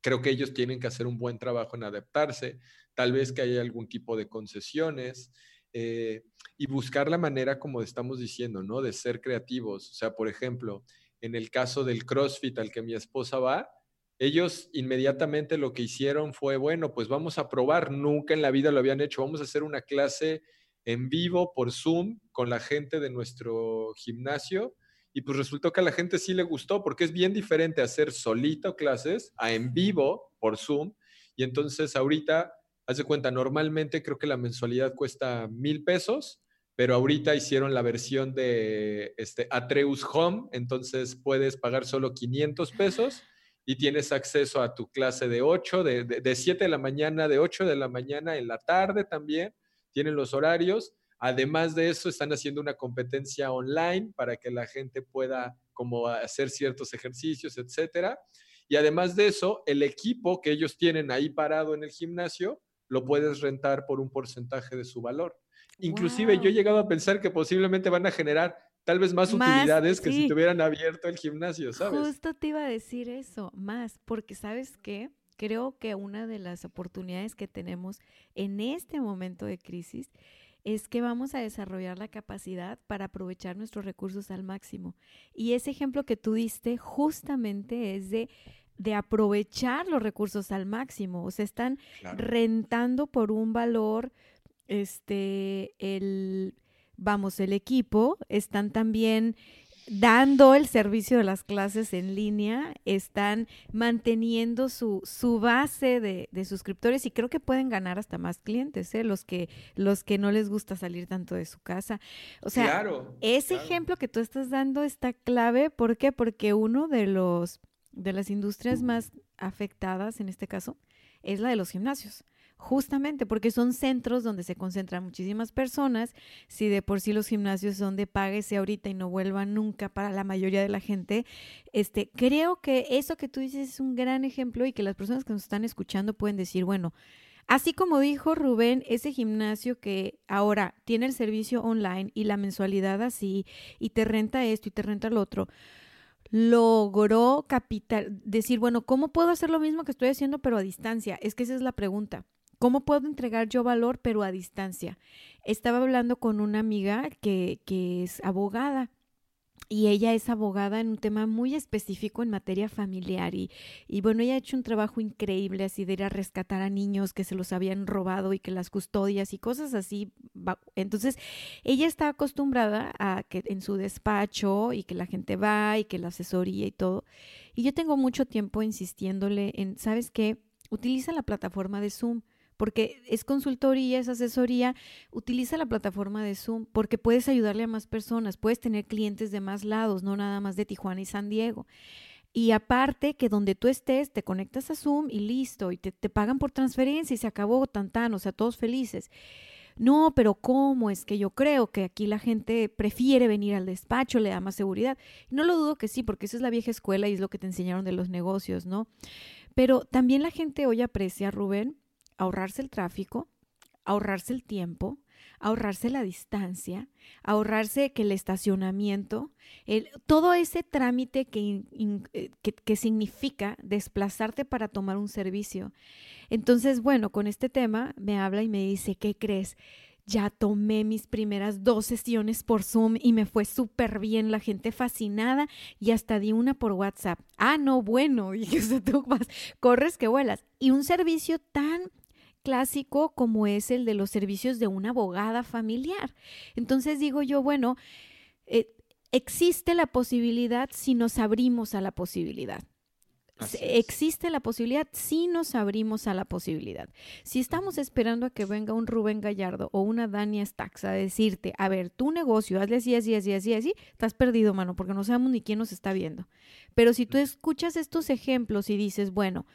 Creo que ellos tienen que hacer un buen trabajo en adaptarse, tal vez que haya algún tipo de concesiones eh, y buscar la manera, como estamos diciendo, ¿no? De ser creativos. O sea, por ejemplo, en el caso del CrossFit al que mi esposa va, ellos inmediatamente lo que hicieron fue, bueno, pues vamos a probar, nunca en la vida lo habían hecho, vamos a hacer una clase en vivo por Zoom con la gente de nuestro gimnasio y pues resultó que a la gente sí le gustó porque es bien diferente hacer solito clases a en vivo por Zoom. Y entonces ahorita, haz de cuenta, normalmente creo que la mensualidad cuesta mil pesos, pero ahorita hicieron la versión de este, Atreus Home, entonces puedes pagar solo 500 pesos y tienes acceso a tu clase de 8, de, de, de 7 de la mañana, de 8 de la mañana en la tarde también, tienen los horarios Además de eso, están haciendo una competencia online para que la gente pueda como hacer ciertos ejercicios, etcétera. Y además de eso, el equipo que ellos tienen ahí parado en el gimnasio, lo puedes rentar por un porcentaje de su valor. Inclusive yo he llegado a pensar que posiblemente van a generar tal vez más, utilidades que si tuvieran abierto el gimnasio, ¿sabes? Justo te iba a decir eso, más, porque sabes qué, creo que una de las oportunidades que tenemos en este momento de crisis es que vamos a desarrollar la capacidad para aprovechar nuestros recursos al máximo. Y ese ejemplo que tú diste justamente es de, de aprovechar los recursos al máximo. O sea, están rentando por un valor, este, el, vamos, el equipo, están también dando el servicio de las clases en línea, están manteniendo su, su base de, de, suscriptores y creo que pueden ganar hasta más clientes, ¿eh? los, que, los que no les gusta salir tanto de su casa. O sea, ese ejemplo que tú estás dando está clave. ¿Por qué? Porque uno de los de las industrias más afectadas en este caso es la de los gimnasios justamente porque son centros donde se concentran muchísimas personas. Si de por sí los gimnasios son de páguese ahorita y no vuelvan nunca para la mayoría de la gente, este, creo que eso que tú dices es un gran ejemplo y que las personas que nos están escuchando pueden decir, bueno, Así como dijo Rubén, ese gimnasio que ahora tiene el servicio online y la mensualidad así, y te renta esto y te renta lo otro, logró capital, decir, bueno, ¿cómo puedo hacer lo mismo que estoy haciendo pero a distancia? Es que esa es la pregunta. ¿Cómo puedo entregar yo valor pero a distancia? Estaba hablando con una amiga que, que es abogada y ella es abogada en un tema muy específico en materia familiar y, y, bueno, ella ha hecho un trabajo increíble así de ir a rescatar a niños que se los habían robado y que las custodias y cosas así. Entonces, ella está acostumbrada a que en su despacho y que la gente va y que la asesoría y todo. Y yo tengo mucho tiempo insistiéndole en, ¿sabes qué? Utiliza la plataforma de Zoom porque es consultoría, es asesoría, utiliza la plataforma de Zoom porque puedes ayudarle a más personas, puedes tener clientes de más lados, no nada más de Tijuana y San Diego. Y aparte que donde tú estés, te conectas a Zoom y listo, y te, pagan por transferencia y se acabó tan, o sea, todos felices. No, pero ¿cómo? Es que yo creo que aquí la gente prefiere venir al despacho, le da más seguridad. no lo dudo que sí, porque esa es la vieja escuela y es lo que te enseñaron de los negocios, ¿no? Pero también la gente hoy aprecia, Rubén, ahorrarse el tráfico, ahorrarse el tiempo, ahorrarse la distancia, ahorrarse que el estacionamiento, el, todo ese trámite que, eh, que, que, significa desplazarte para tomar un servicio. Entonces, bueno, con este tema me habla y me dice, ¿qué crees? Ya tomé mis primeras dos sesiones por Zoom y me fue súper bien, la gente fascinada y hasta di una por WhatsApp. Ah, no, bueno, dije, tú vas, corres que vuelas. Y un servicio tan clásico como es el de los servicios de una abogada familiar. Entonces digo yo, bueno, eh, existe la posibilidad si nos abrimos a la posibilidad. Existe la posibilidad si nos abrimos a la posibilidad. Si estamos esperando a que venga un Rubén Gallardo o una Dania Stax a decirte, a ver, tu negocio, hazle así, así, así, así, así, estás perdido, mano, porque no sabemos ni quién nos está viendo. Pero si tú escuchas estos ejemplos y dices, bueno,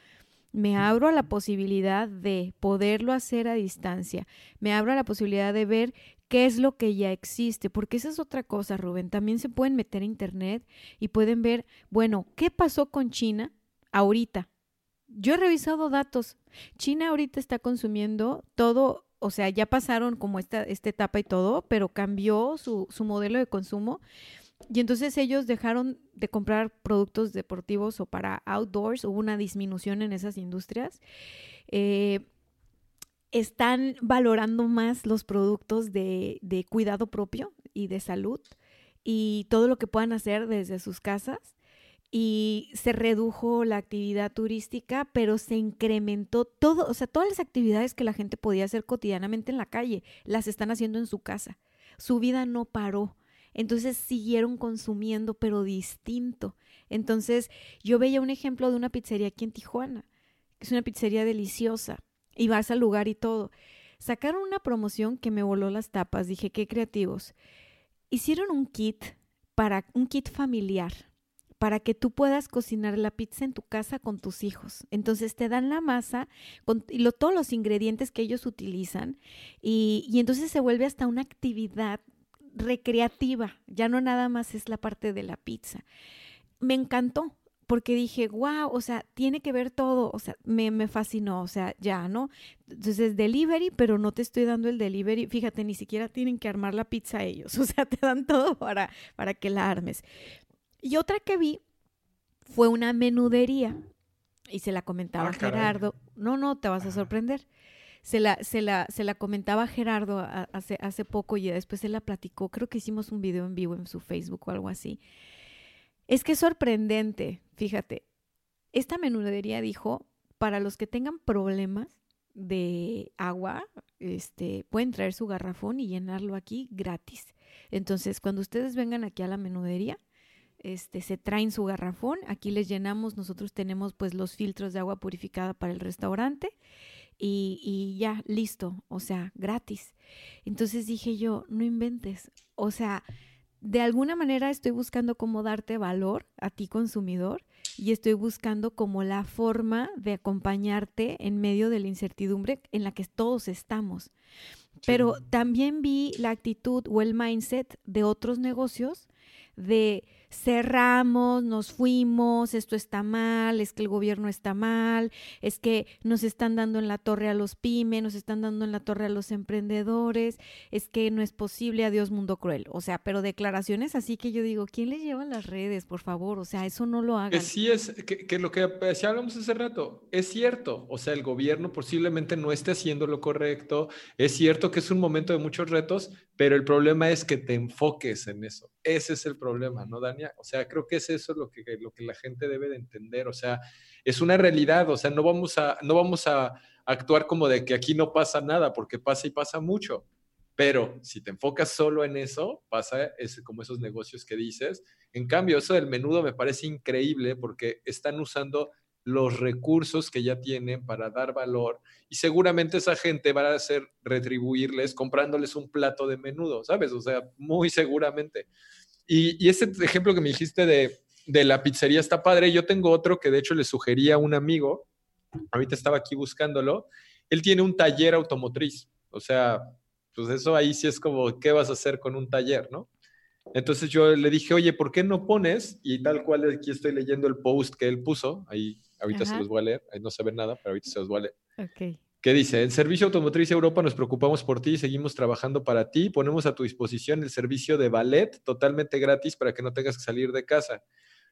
me abro a la posibilidad de poderlo hacer a distancia, me abro a la posibilidad de ver qué es lo que ya existe, porque esa es otra cosa, Rubén, también se pueden meter a internet y pueden ver, bueno, ¿qué pasó con China ahorita? Yo he revisado datos. China ahorita está consumiendo todo, o sea, ya pasaron como esta, esta etapa y todo, pero cambió su, su modelo de consumo y entonces ellos dejaron de comprar productos deportivos o para outdoors, hubo una disminución en esas industrias. Eh, están valorando más los productos de, de cuidado propio y de salud y todo lo que puedan hacer desde sus casas y se redujo la actividad turística, pero se incrementó todo, o sea, todas las actividades que la gente podía hacer cotidianamente en la calle, las están haciendo en su casa. Su vida no paró. Entonces siguieron consumiendo, pero distinto. Entonces yo veía un ejemplo de una pizzería aquí en Tijuana, que es una pizzería deliciosa, y vas al lugar y todo. Sacaron una promoción que me voló las tapas, dije, qué creativos. Hicieron un kit para un kit familiar para que tú puedas cocinar la pizza en tu casa con tus hijos. Entonces te dan la masa con y todos los ingredientes que ellos utilizan y, y entonces se vuelve hasta una actividad recreativa, ya no nada más es la parte de la pizza. Me encantó porque dije, wow, o sea, tiene que ver todo, o sea, me, me fascinó, o sea, ya, ¿no? Entonces, delivery, pero no te estoy dando el delivery, fíjate, ni siquiera tienen que armar la pizza ellos, [LAUGHS] o sea, te dan todo para, para que la armes. Y otra que vi fue una menudería, y se la comentaba ah, Gerardo, no, no, te vas a sorprender se la, se la, se la comentaba Gerardo hace, hace poco y después él la platicó, creo que hicimos un video en vivo en su Facebook o algo así. Es que es sorprendente, fíjate, esta menudería dijo, para los que tengan problemas de agua, este, pueden traer su garrafón y llenarlo aquí gratis. Entonces, cuando ustedes vengan aquí a la menudería, este, se traen su garrafón, aquí les llenamos, nosotros tenemos pues los filtros de agua purificada para el restaurante y, ya, listo, o sea, gratis. Entonces dije yo, no inventes, o sea, de alguna manera estoy buscando cómo darte valor a ti consumidor y estoy buscando como la forma de acompañarte en medio de la incertidumbre en la que todos estamos. Pero también vi la actitud o el mindset de otros negocios de cerramos, nos fuimos, esto está mal, es que el gobierno está mal, es que nos están dando en la torre a los pymes, nos están dando en la torre a los emprendedores, es que no es posible, adiós mundo cruel. O sea, pero declaraciones así que yo digo, ¿quién les lleva las redes, por favor? O sea, eso no lo hagan. Que sí es, que, lo que decía hablamos hace rato, es cierto. O sea, el gobierno posiblemente no esté haciendo lo correcto, es cierto que es un momento de muchos retos, pero el problema es que te enfoques en eso. Ese es el problema, ¿no, O sea, creo que es eso lo que, lo que la gente debe de entender. O sea, es una realidad. O sea, no vamos a, no vamos a actuar como de que aquí no pasa nada, porque pasa y pasa mucho. Pero si te enfocas solo en eso, pasa ese, como esos negocios que dices. En cambio, eso del menudo me parece increíble porque están usando los recursos que ya tienen para dar valor y seguramente esa gente va a hacer retribuirles comprándoles un plato de menudo, ¿sabes? O sea, muy seguramente. Y, ese ejemplo que me dijiste de, de, la pizzería está padre. Yo tengo otro que de hecho le sugería a un amigo, ahorita estaba aquí buscándolo, él tiene un taller automotriz, o sea, pues eso ahí sí es como, ¿qué vas a hacer con un taller, no? Entonces yo le dije, oye, ¿por qué no pones? Y tal cual aquí estoy leyendo el post que él puso, ahí ahorita se los voy a leer, ahí no se ve nada, pero ahorita se los voy a leer. Ok. ¿Qué dice? En Servicio Automotriz Europa nos preocupamos por ti seguimos trabajando para ti. Ponemos a tu disposición el servicio de ballet totalmente gratis para que no tengas que salir de casa.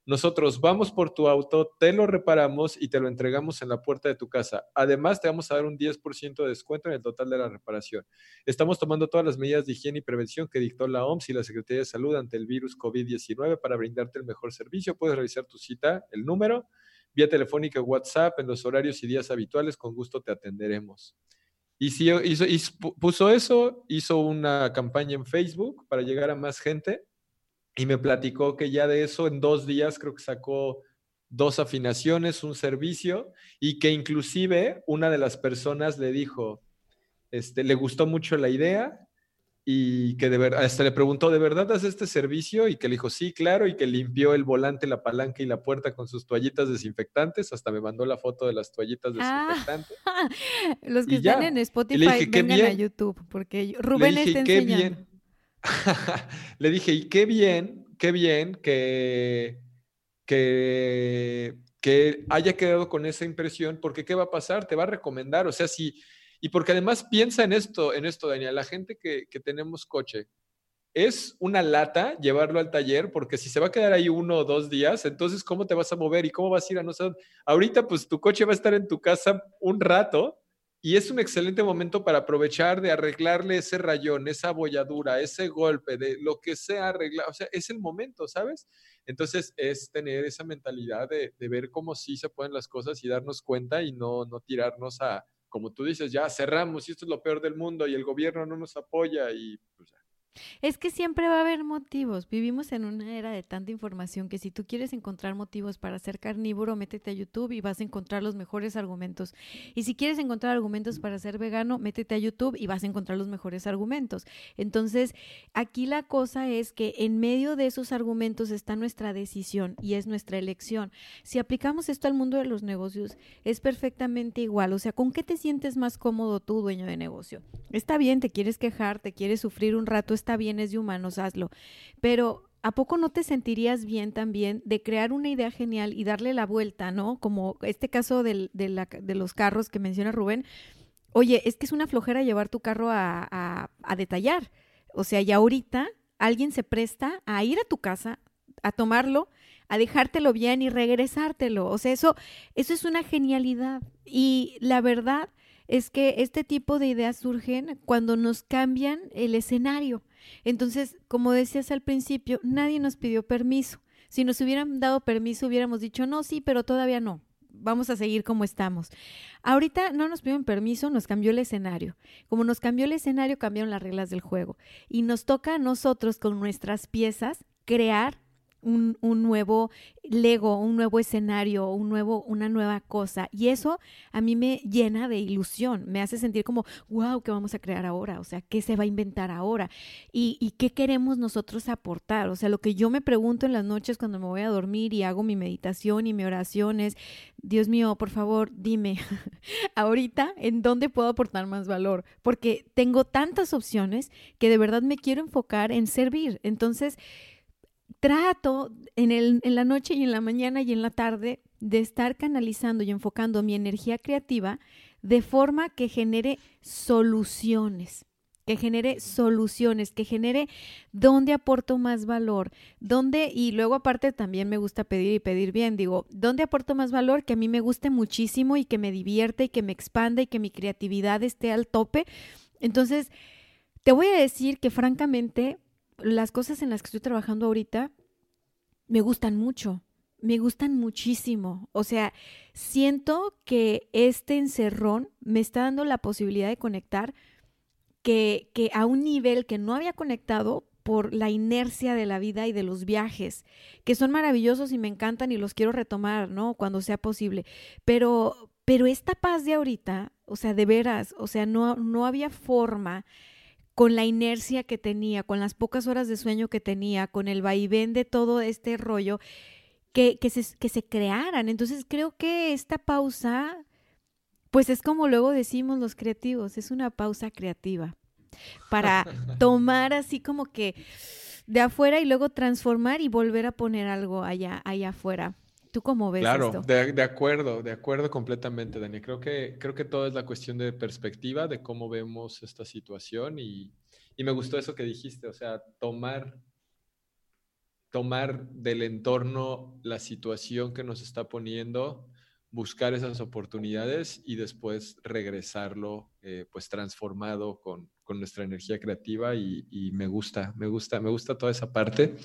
Nosotros vamos por tu auto, te lo reparamos y te lo entregamos en la puerta de tu casa. Además, te vamos a dar un 10% de descuento en el total de la reparación. Estamos tomando todas las medidas de higiene y prevención que dictó la OMS y la Secretaría de Salud ante el virus COVID-19 para brindarte el mejor servicio. Puedes revisar tu cita, el número, vía telefónica, WhatsApp, en los horarios y días habituales. Con gusto te atenderemos. Y si hizo, puso eso, hizo una campaña en Facebook para llegar a más gente y me platicó que ya de eso en dos días creo que sacó dos afinaciones, un servicio y que inclusive una de las personas le dijo, este, le gustó mucho la idea y que de verdad, hasta le preguntó, ¿de verdad haces este servicio? Y que le dijo, sí, claro, y que limpió el volante, la palanca y la puerta con sus toallitas desinfectantes, hasta me mandó la foto de las toallitas ah, desinfectantes. [LAUGHS] los que están en Spotify, vengan a YouTube, porque Rubén le está enseñando. Bien [LAUGHS] le dije, y qué bien, qué bien que, que, que haya quedado con esa impresión, porque ¿qué va a pasar? Te va a recomendar, o sea, si, y porque además piensa en esto, en esto, Daniel, la gente que, que tenemos coche, es una lata llevarlo al taller, porque si se va a quedar ahí uno o dos días, entonces, ¿cómo te vas a mover y cómo vas a ir a no sé Ahorita, pues tu coche va a estar en tu casa un rato y es un excelente momento para aprovechar de arreglarle ese rayón, esa abolladura, ese golpe, de lo que sea arreglar. O sea, es el momento, ¿sabes? Entonces es tener esa mentalidad de, ver cómo sí se pueden las cosas y darnos cuenta y no, no tirarnos a, como tú dices, ya cerramos y esto es lo peor del mundo y el gobierno no nos apoya y pues ya. Es que siempre va a haber motivos. Vivimos en una era de tanta información que si tú quieres encontrar motivos para ser carnívoro, métete a YouTube y vas a encontrar los mejores argumentos. Y si quieres encontrar argumentos para ser vegano, métete a YouTube y vas a encontrar los mejores argumentos. Entonces, aquí la cosa es que en medio de esos argumentos está nuestra decisión y es nuestra elección. Si aplicamos esto al mundo de los negocios, es perfectamente igual. O sea, ¿con qué te sientes más cómodo tú, dueño de negocio? Está bien, te quieres quejar, te quieres sufrir un rato, está bien, es de humanos, hazlo. Pero ¿a poco no te sentirías bien también de crear una idea genial y darle la vuelta, ¿no? Como este caso de, los carros que menciona Rubén. Oye, es que es una flojera llevar tu carro a, a detallar. O sea, y ahorita alguien se presta a ir a tu casa, a tomarlo, a dejártelo bien y regresártelo. O sea, eso, eso es una genialidad. Y la verdad es que este tipo de ideas surgen cuando nos cambian el escenario. Entonces, como decías al principio, nadie nos pidió permiso. Si nos hubieran dado permiso, hubiéramos dicho, no, sí, pero todavía no. Vamos a seguir como estamos. Ahorita no nos pidieron permiso, nos cambió el escenario. Como nos cambió el escenario, cambiaron las reglas del juego. Y nos toca a nosotros, con nuestras piezas, crear un, un, nuevo Lego, un nuevo escenario, un nuevo, una nueva cosa. Y eso a mí me llena de ilusión, me hace sentir como, wow, ¿qué vamos a crear ahora? O sea, ¿qué se va a inventar ahora? ¿Y, y qué queremos nosotros aportar? O sea, lo que yo me pregunto en las noches cuando me voy a dormir y hago mi meditación y mi oración es, Dios mío, por favor, dime, [LAUGHS] ahorita, ¿en dónde puedo aportar más valor? Porque tengo tantas opciones que de verdad me quiero enfocar en servir. Entonces, trato en, el, en la noche y en la mañana y en la tarde de estar canalizando y enfocando mi energía creativa de forma que genere soluciones que genere soluciones, que genere dónde aporto más valor, dónde, y luego aparte también me gusta pedir y pedir bien, digo, dónde aporto más valor que a mí me guste muchísimo y que me divierte y que me expanda y que mi creatividad esté al tope. Entonces, te voy a decir que francamente, las cosas en las que estoy trabajando ahorita me gustan mucho me gustan muchísimo. O sea, siento que este encerrón me está dando la posibilidad de conectar que, que a un nivel que no había conectado por la inercia de la vida y de los viajes, que son maravillosos y me encantan y los quiero retomar, ¿no? Cuando sea posible. Pero, pero esta paz de ahorita, o sea, de veras, o sea, no, no había forma con la inercia que tenía, con las pocas horas de sueño que tenía, con el vaivén de todo este rollo, que, que, se, que se crearan. Entonces creo que esta pausa, pues es como luego decimos los creativos, es una pausa creativa para [LAUGHS] tomar así como que de afuera y luego transformar y volver a poner algo allá, allá afuera. ¿Tú cómo ves claro, esto? De, de, acuerdo, de acuerdo completamente, Dani. Creo que, creo que todo es la cuestión de perspectiva, de cómo vemos esta situación y, y me gustó eso que dijiste, o sea, tomar tomar del entorno la situación que nos está poniendo, buscar esas oportunidades y después regresarlo eh, pues transformado con, con, nuestra energía creativa y, me gusta, me gusta, me gusta toda esa parte.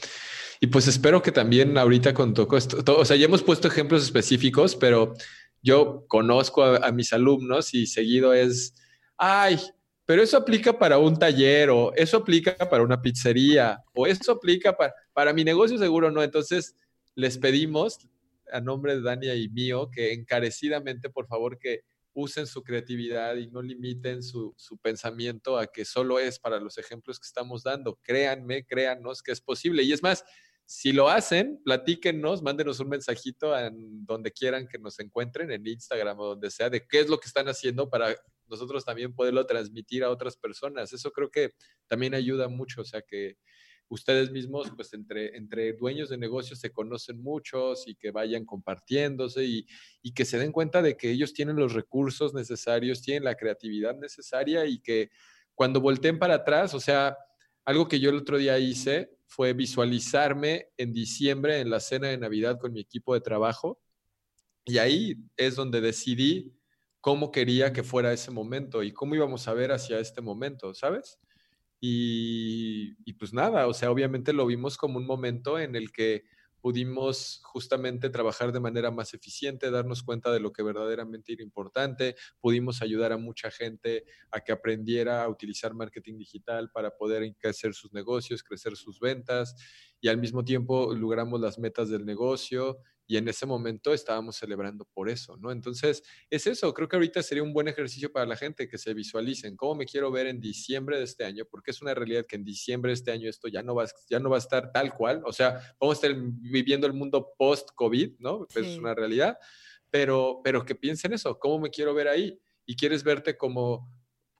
Y pues espero que también ahorita con todo esto, o sea, ya hemos puesto ejemplos específicos, pero yo conozco a, a mis alumnos y seguido es, ay, pero eso aplica para un taller o eso aplica para una pizzería o eso aplica para, para mi negocio seguro no. Entonces les pedimos a nombre de Dania y mío que encarecidamente por favor que usen su creatividad y no limiten su, su, pensamiento a que solo es para los ejemplos que estamos dando. Créanme, créanos que es posible. Y es más, si lo hacen, platíquenos, mándenos un mensajito en donde quieran que nos encuentren, en Instagram o donde sea, de qué es lo que están haciendo para nosotros también poderlo transmitir a otras personas. Eso creo que también ayuda mucho, o sea que ustedes mismos, pues entre, entre dueños de negocios se conocen muchos y que vayan compartiéndose y, y, que se den cuenta de que ellos tienen los recursos necesarios, tienen la creatividad necesaria y que cuando volteen para atrás, o sea, algo que yo el otro día hice fue visualizarme en diciembre en la cena de Navidad con mi equipo de trabajo y ahí es donde decidí cómo quería que fuera ese momento y cómo íbamos a ver hacia este momento, ¿sabes? Y, pues nada, o sea, obviamente lo vimos como un momento en el que pudimos justamente trabajar de manera más eficiente, darnos cuenta de lo que verdaderamente era importante, pudimos ayudar a mucha gente a que aprendiera a utilizar marketing digital para poder crecer sus negocios, crecer sus ventas y al mismo tiempo logramos las metas del negocio y en ese momento estábamos celebrando por eso, ¿no? Entonces, es eso, creo que ahorita sería un buen ejercicio para la gente que se visualicen cómo me quiero ver en diciembre de este año, porque es una realidad que en diciembre de este año esto ya no va, ya no va a estar tal cual, o sea, vamos a estar viviendo el mundo post-COVID, ¿no? Sí. Es una realidad, pero, pero que piensen eso, cómo me quiero ver ahí y quieres verte como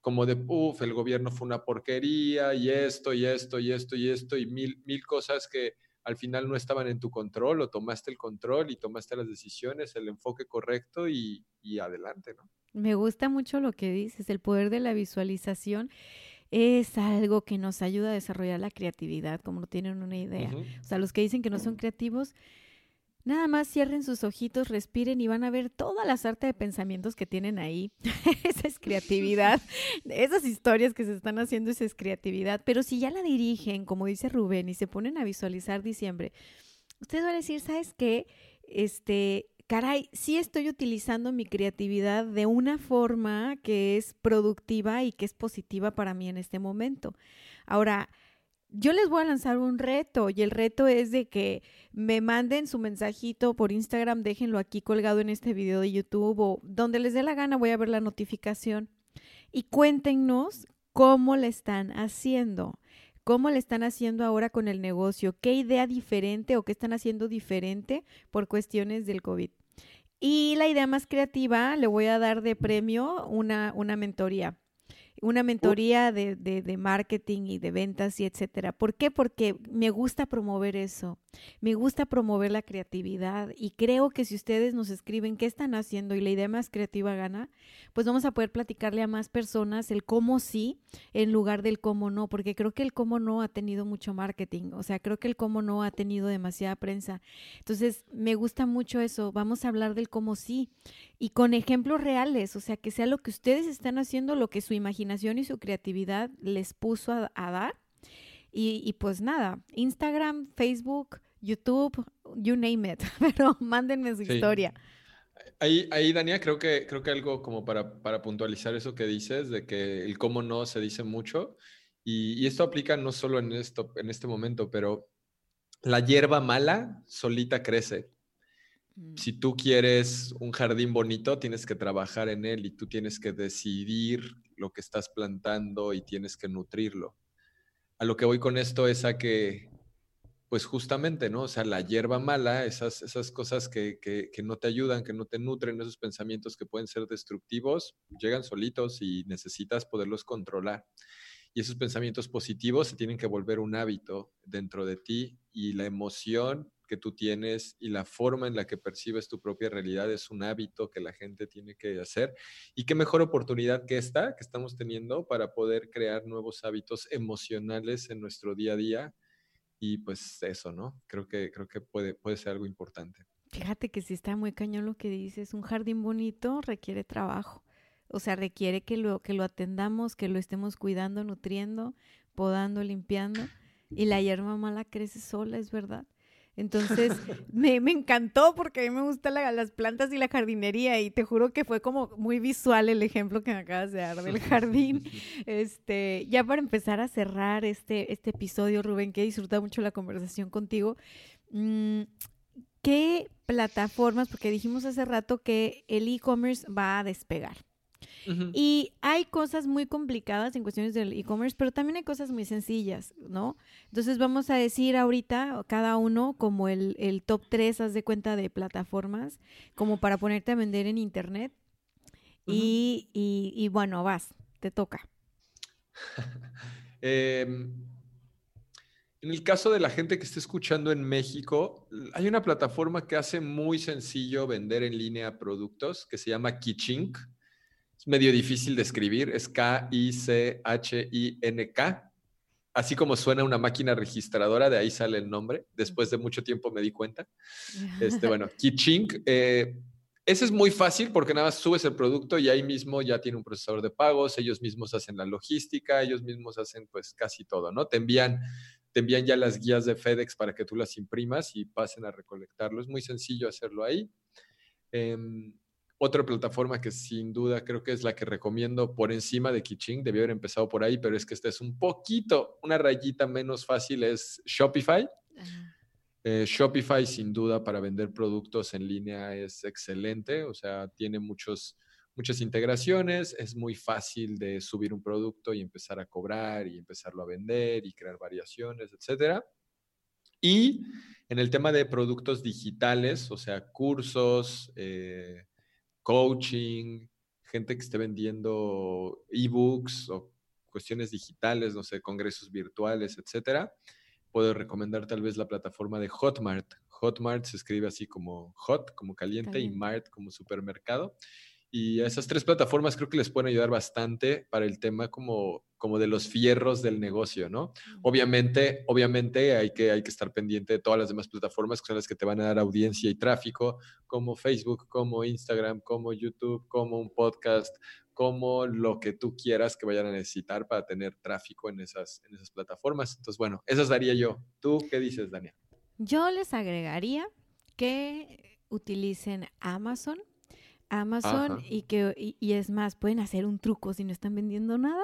como de, uff, el gobierno fue una porquería y esto y esto y esto y esto y mil, mil cosas que, al final no estaban en tu control o tomaste el control y tomaste las decisiones, el enfoque correcto y, y adelante, ¿no? Me gusta mucho lo que dices, el poder de la visualización es algo que nos ayuda a desarrollar la creatividad, como no tienen una idea. Uh -huh. O sea, los que dicen que no son creativos, Nada más cierren sus ojitos, respiren y van a ver toda la sarta de pensamientos que tienen ahí. [LAUGHS] esa es creatividad. Esas historias que se están haciendo, esa es creatividad. Pero si ya la dirigen, como dice Rubén, y se ponen a visualizar diciembre, ustedes van a decir, ¿sabes qué? Este, caray, sí estoy utilizando mi creatividad de una forma que es productiva y que es positiva para mí en este momento. Ahora, yo les voy a lanzar un reto y el reto es de que me manden su mensajito por Instagram, déjenlo aquí colgado en este video de YouTube o donde les dé la gana voy a ver la notificación y cuéntenos cómo le están haciendo, cómo le están haciendo ahora con el negocio, qué idea diferente o qué están haciendo diferente por cuestiones del COVID. Y la idea más creativa le voy a dar de premio una, una mentoría una mentoría de, de, marketing y de ventas y etcétera. ¿Por qué? Porque me gusta promover eso, me gusta promover la creatividad y creo que si ustedes nos escriben qué están haciendo y la idea más creativa gana, pues vamos a poder platicarle a más personas el cómo sí en lugar del cómo no, porque creo que el cómo no ha tenido mucho marketing, o sea, creo que el cómo no ha tenido demasiada prensa. Entonces, me gusta mucho eso, vamos a hablar del cómo sí y con ejemplos reales, o sea, que sea lo que ustedes están haciendo, lo que su imaginación y su creatividad les puso a, dar. Y, pues nada, Instagram, Facebook, YouTube, you name it, [LAUGHS] pero mándenme su historia. Ahí, ahí, Dania, creo que, creo que algo como para, para, puntualizar eso que dices, de que el cómo no se dice mucho, y, y, esto aplica no solo en, esto, en este momento, pero la hierba mala solita crece. Mm. Si tú quieres un jardín bonito, tienes que trabajar en él y tú tienes que decidir lo que estás plantando y tienes que nutrirlo. A lo que voy con esto es a que, pues justamente, ¿no? O sea, la hierba mala, esas, esas cosas que, que, que no te ayudan, que no te nutren, esos pensamientos que pueden ser destructivos, llegan solitos y necesitas poderlos controlar. Y esos pensamientos positivos se tienen que volver un hábito dentro de ti y la emoción que tú tienes y la forma en la que percibes tu propia realidad es un hábito que la gente tiene que hacer. Y qué mejor oportunidad que esta que estamos teniendo para poder crear nuevos hábitos emocionales en nuestro día a día. Y pues eso, ¿no? Creo que, creo que puede, puede ser algo importante. Fíjate que si está muy cañón lo que dices. Un jardín bonito requiere trabajo. O sea, requiere que lo, que lo atendamos, que lo estemos cuidando, nutriendo, podando, limpiando. Y la hierba mala crece sola, es verdad. Entonces [LAUGHS] me, encantó porque a mí me gustan las plantas y la jardinería y te juro que fue como muy visual el ejemplo que me acabas de dar del jardín. Este, ya para empezar a cerrar este, este episodio, Rubén, que he disfrutado mucho la conversación contigo. Mm, ¿Qué plataformas? Porque dijimos hace rato que el e-commerce va a despegar. Y hay cosas muy complicadas en cuestiones del e-commerce, pero también hay cosas muy sencillas, ¿no? Entonces vamos a decir ahorita cada uno como el, el top 3, haz de cuenta de plataformas, como para ponerte a vender en internet. y, y, bueno, vas, te toca. [LAUGHS] Em, en el caso de la gente que está escuchando en México, hay una plataforma que hace muy sencillo vender en línea productos que se llama Kichink. Es medio difícil de escribir, es K-I-C-H-I-N-K. Así como suena una máquina registradora, de ahí sale el nombre. Después de mucho tiempo me di cuenta. [LAUGHS] Este, bueno, Kichink. Eh, ese es muy fácil porque nada más subes el producto y ahí mismo ya tiene un procesador de pagos, ellos mismos hacen la logística, ellos mismos hacen pues casi todo, ¿no? Te envían, te envían ya las guías de FedEx para que tú las imprimas y pasen a recolectarlo. Es muy sencillo hacerlo ahí. Em, otra plataforma que sin duda creo que es la que recomiendo por encima de Kiching, debió haber empezado por ahí, pero es que esta es un poquito, una rayita menos fácil, es Shopify. Eh, Shopify sin duda para vender productos en línea es excelente, o sea, tiene muchos, muchas integraciones, es muy fácil de subir un producto y empezar a cobrar y empezarlo a vender y crear variaciones, etcétera. Y en el tema de productos digitales, o sea, cursos, eh, coaching, gente que esté vendiendo ebooks o cuestiones digitales, no sé, congresos virtuales, etcétera, puedo recomendar tal vez la plataforma de Hotmart. Hotmart se escribe así como hot, como caliente, y mart como supermercado. Y a esas tres plataformas creo que les pueden ayudar bastante para el tema como, como de los fierros del negocio, ¿no? Obviamente, obviamente hay que, hay que estar pendiente de todas las demás plataformas que son las que te van a dar audiencia y tráfico, como Facebook, como Instagram, como YouTube, como un podcast, como lo que tú quieras que vayan a necesitar para tener tráfico en esas, en esas plataformas. Entonces, bueno, esas daría yo. ¿Tú qué dices, Dania? Yo les agregaría que utilicen Amazon Amazon y que y, es más, pueden hacer un truco si no están vendiendo nada,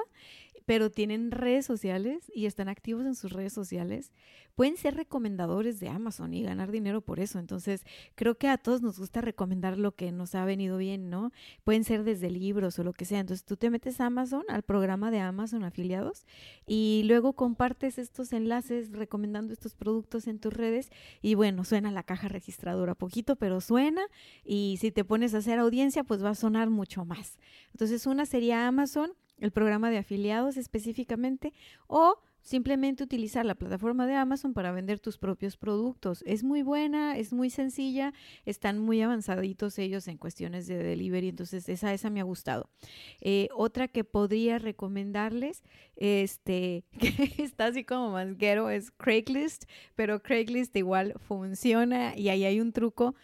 pero tienen redes sociales y están activos en sus redes sociales, pueden ser recomendadores de Amazon y ganar dinero por eso. Entonces, creo que a todos nos gusta recomendar lo que nos ha venido bien, ¿no? Pueden ser desde libros o lo que sea. Entonces, tú te metes a Amazon, al programa de Amazon afiliados, y luego compartes estos enlaces recomendando estos productos en tus redes. Y bueno, suena la caja registradora poquito, pero suena. Y si te pones a hacer audiencia, pues va a sonar mucho más. Entonces, una sería Amazon el programa de afiliados específicamente, o simplemente utilizar la plataforma de Amazon para vender tus propios productos. Es muy buena, es muy sencilla, están muy avanzaditos ellos en cuestiones de delivery, entonces esa, esa me ha gustado. Eh, otra que podría recomendarles, este, [LAUGHS] que está así como más guero, es Craigslist, pero Craigslist igual funciona y ahí hay un truco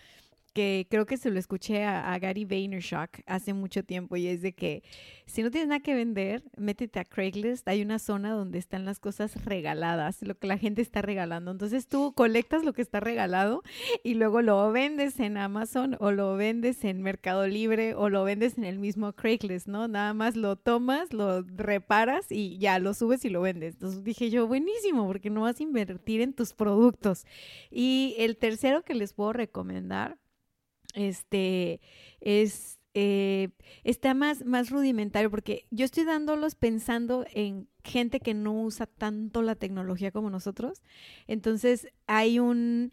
que creo que se lo escuché a, Gary Vaynerchuk hace mucho tiempo y es de que si no tienes nada que vender, métete a Craigslist, hay una zona donde están las cosas regaladas, lo que la gente está regalando. Entonces tú colectas lo que está regalado y luego lo vendes en Amazon o lo vendes en Mercado Libre o lo vendes en el mismo Craigslist, ¿no? Nada más lo tomas, lo reparas y ya lo subes y lo vendes. Entonces dije yo, buenísimo, porque no vas a invertir en tus productos. Y el tercero que les puedo recomendar este, es, eh, está más, más rudimentario porque yo estoy dándolos pensando en gente que no usa tanto la tecnología como nosotros. Entonces hay un...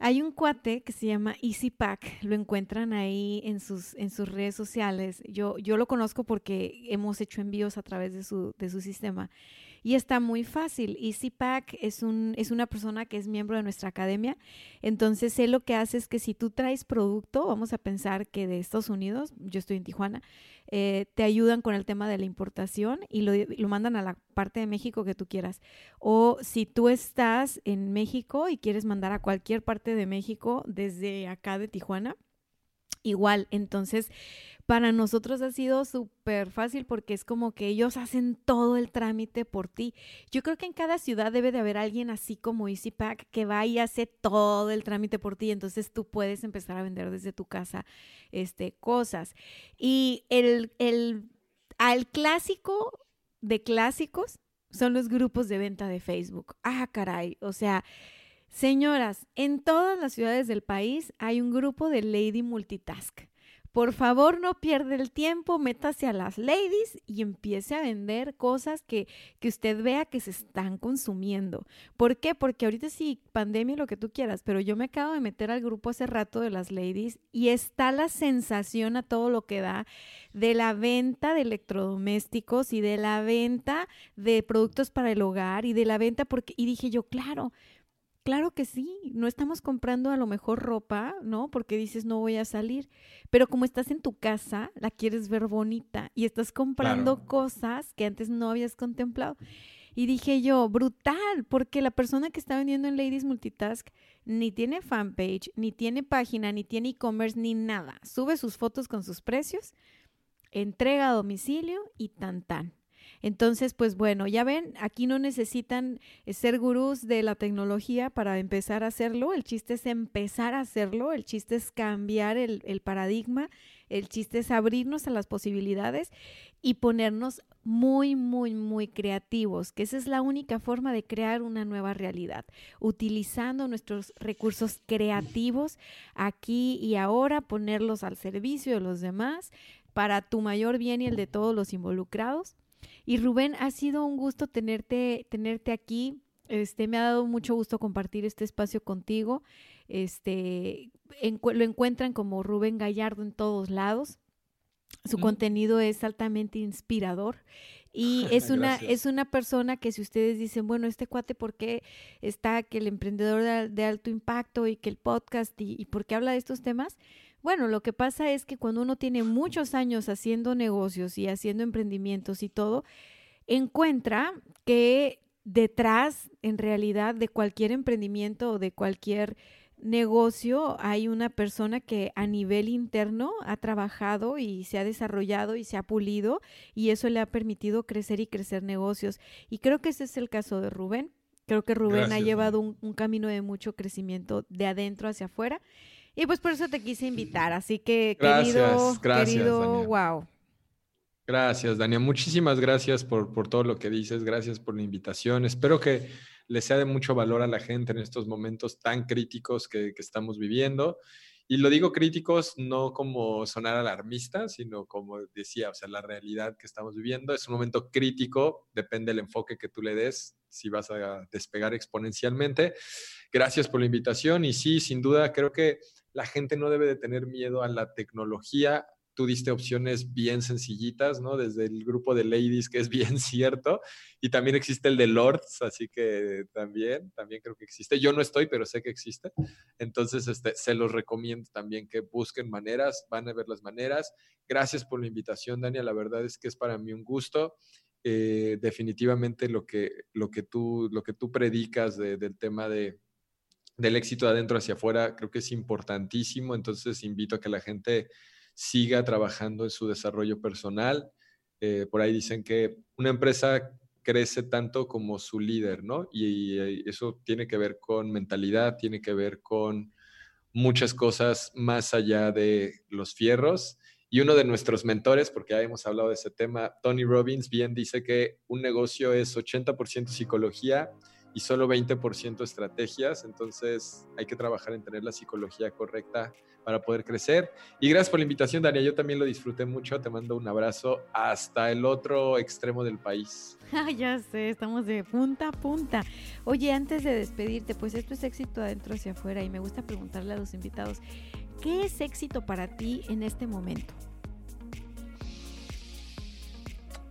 Hay un cuate que se llama EasyPack, lo encuentran ahí en sus, en sus redes sociales. Yo, yo lo conozco porque hemos hecho envíos a través de su, de su sistema. Y está muy fácil. EasyPack es, un, es una persona que es miembro de nuestra academia. Entonces, él lo que hace es que si tú traes producto, vamos a pensar que de Estados Unidos, yo estoy en Tijuana, eh, te ayudan con el tema de la importación y lo, lo, mandan a la parte de México que tú quieras. O si tú estás en México y quieres mandar a cualquier parte de México desde acá de Tijuana, igual. Entonces, para nosotros ha sido súper fácil porque es como que ellos hacen todo el trámite por ti. Yo creo que en cada ciudad debe de haber alguien así como EasyPack que va y hace todo el trámite por ti. Entonces tú puedes empezar a vender desde tu casa este, cosas. Y el, el al clásico de clásicos son los grupos de venta de Facebook. Ah, caray. O sea, señoras, en todas las ciudades del país hay un grupo de Lady Multitask por favor, no pierda el tiempo, métase a las ladies y empiece a vender cosas que, que usted vea que se están consumiendo. ¿Por qué? Porque ahorita sí, pandemia, lo que tú quieras, pero yo me acabo de meter al grupo hace rato de las ladies y está la sensación a todo lo que da de la venta de electrodomésticos y de la venta de productos para el hogar y de la venta porque, y dije yo, claro, Claro que sí, no estamos comprando a lo mejor ropa, ¿no? Porque dices no voy a salir, pero como estás en tu casa, la quieres ver bonita y estás comprando cosas que antes no habías contemplado. Y dije yo, brutal, porque la persona que está vendiendo en Ladies Multitask ni tiene fanpage, ni tiene página, ni tiene e-commerce, ni nada. Sube sus fotos con sus precios, entrega a domicilio y tan tan. Entonces, pues bueno, ya ven, aquí no necesitan eh, ser gurús de la tecnología para empezar a hacerlo. El chiste es empezar a hacerlo, el chiste es cambiar el, paradigma, el chiste es abrirnos a las posibilidades y ponernos muy, muy, muy creativos, que esa es la única forma de crear una nueva realidad, utilizando nuestros recursos creativos aquí y ahora, ponerlos al servicio de los demás para tu mayor bien y el de todos los involucrados. Y Rubén, ha sido un gusto tenerte, tenerte aquí. Este, me ha dado mucho gusto compartir este espacio contigo. Este, lo encuentran como Rubén Gallardo en todos lados. Su contenido es altamente inspirador y [LAUGHS] es una, es una persona que si ustedes dicen, bueno, este cuate, ¿por qué está que el emprendedor de, alto impacto y que el podcast y, y por qué habla de estos temas? Bueno, lo que pasa es que cuando uno tiene muchos años haciendo negocios y haciendo emprendimientos y todo, encuentra que detrás, en realidad, de cualquier emprendimiento o de cualquier negocio hay una persona que a nivel interno ha trabajado y se ha desarrollado y se ha pulido y eso le ha permitido crecer y crecer negocios. Y creo que ese es el caso de Rubén. Creo que Rubén ha llevado un, un, camino de mucho crecimiento de adentro hacia afuera y pues por eso te quise invitar. Así que, querido, querido, wow. Gracias, Dania. Muchísimas gracias por, por todo lo que dices. Gracias por la invitación. Espero que le sea de mucho valor a la gente en estos momentos tan críticos que, que estamos viviendo. Y lo digo críticos no como sonar alarmista, sino como decía, o sea, la realidad que estamos viviendo es un momento crítico, depende del enfoque que tú le des, si vas a despegar exponencialmente. Gracias por la invitación y sí, sin duda, creo que la gente no debe de tener miedo a la tecnología tú diste opciones bien sencillitas, ¿no? Desde el grupo de ladies, que es bien [LAUGHS] cierto, y también existe el de lords, así que también, también creo que existe. Yo no estoy, pero sé que existe. Entonces, este, se los recomiendo también que busquen maneras, van a ver las maneras. Gracias por la invitación, Dania. La verdad es que es para mí un gusto. Eh, definitivamente lo que, lo, que tú, lo que tú predicas del tema de, del éxito de adentro hacia afuera, creo que es importantísimo. Entonces, invito a que la gente siga trabajando en su desarrollo personal. Eh, por ahí dicen que una empresa crece tanto como su líder, ¿no? Y, eso tiene que ver con mentalidad, tiene que ver con muchas cosas más allá de los fierros. Y uno de nuestros mentores, porque ya hemos hablado de ese tema, Tony Robbins, bien dice que un negocio es 80% psicología y solo 20% estrategias. Entonces hay que trabajar en tener la psicología correcta para poder crecer. Y gracias por la invitación, Dania. Yo también lo disfruté mucho. Te mando un abrazo hasta el otro extremo del país. [LAUGHS] ya sé, estamos de punta a punta. Oye, antes de despedirte, pues esto es éxito adentro hacia afuera y me gusta preguntarle a los invitados, ¿qué es éxito para ti en este momento?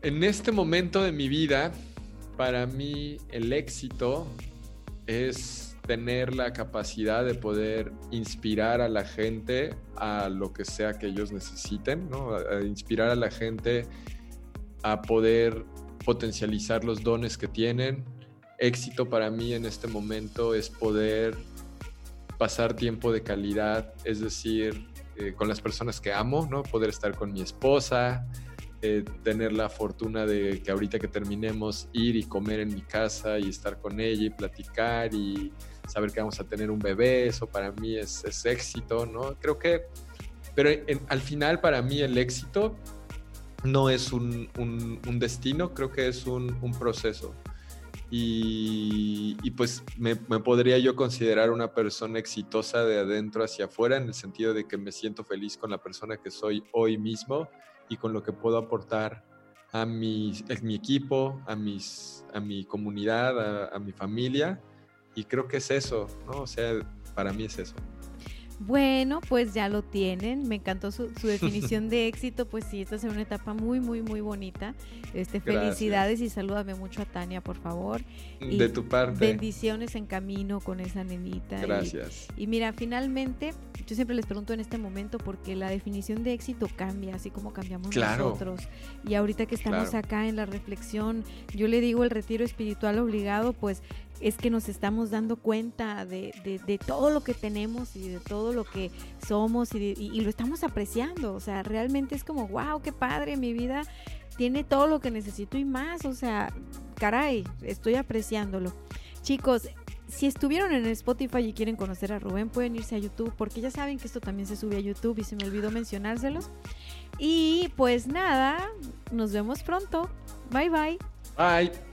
En este momento de mi vida, para mí el éxito es tener la capacidad de poder inspirar a la gente a lo que sea que ellos necesiten, ¿no? A, inspirar a la gente a poder potencializar los dones que tienen. Éxito para mí en este momento es poder pasar tiempo de calidad, es decir, eh, con las personas que amo, ¿no? Poder estar con mi esposa, eh, tener la fortuna de que ahorita que terminemos ir y comer en mi casa y estar con ella y platicar y saber que vamos a tener un bebé, eso para mí es, éxito, ¿no? Creo que, pero al final para mí el éxito no es un, destino, creo que es un, proceso. Y, pues me, podría yo considerar una persona exitosa de adentro hacia afuera en el sentido de que me siento feliz con la persona que soy hoy mismo y con lo que puedo aportar a mi, mi equipo, a, mis, a mi comunidad, a mi familia y creo que es eso, ¿no? O sea, para mí es eso. Bueno, pues ya lo tienen. Me encantó su, definición de éxito. Pues sí, esta es una etapa muy, muy, muy bonita. Este, felicidades y salúdame mucho a Tania, por favor. de tu parte. Bendiciones en camino con esa nenita. Gracias. Y, mira, finalmente, yo siempre les pregunto en este momento porque la definición de éxito cambia, así como cambiamos nosotros. Y ahorita que estamos acá en la reflexión, yo le digo el retiro espiritual obligado, pues es que nos estamos dando cuenta de, de, todo lo que tenemos y de todo lo que somos y, y, lo estamos apreciando. O sea, realmente es como, wow, qué padre, mi vida tiene todo lo que necesito y más. O sea, caray, estoy apreciándolo. Chicos, si estuvieron en Spotify y quieren conocer a Rubén, pueden irse a YouTube porque ya saben que esto también se sube a YouTube y se me olvidó mencionárselos. Y pues nada, nos vemos pronto. Bye bye. Bye.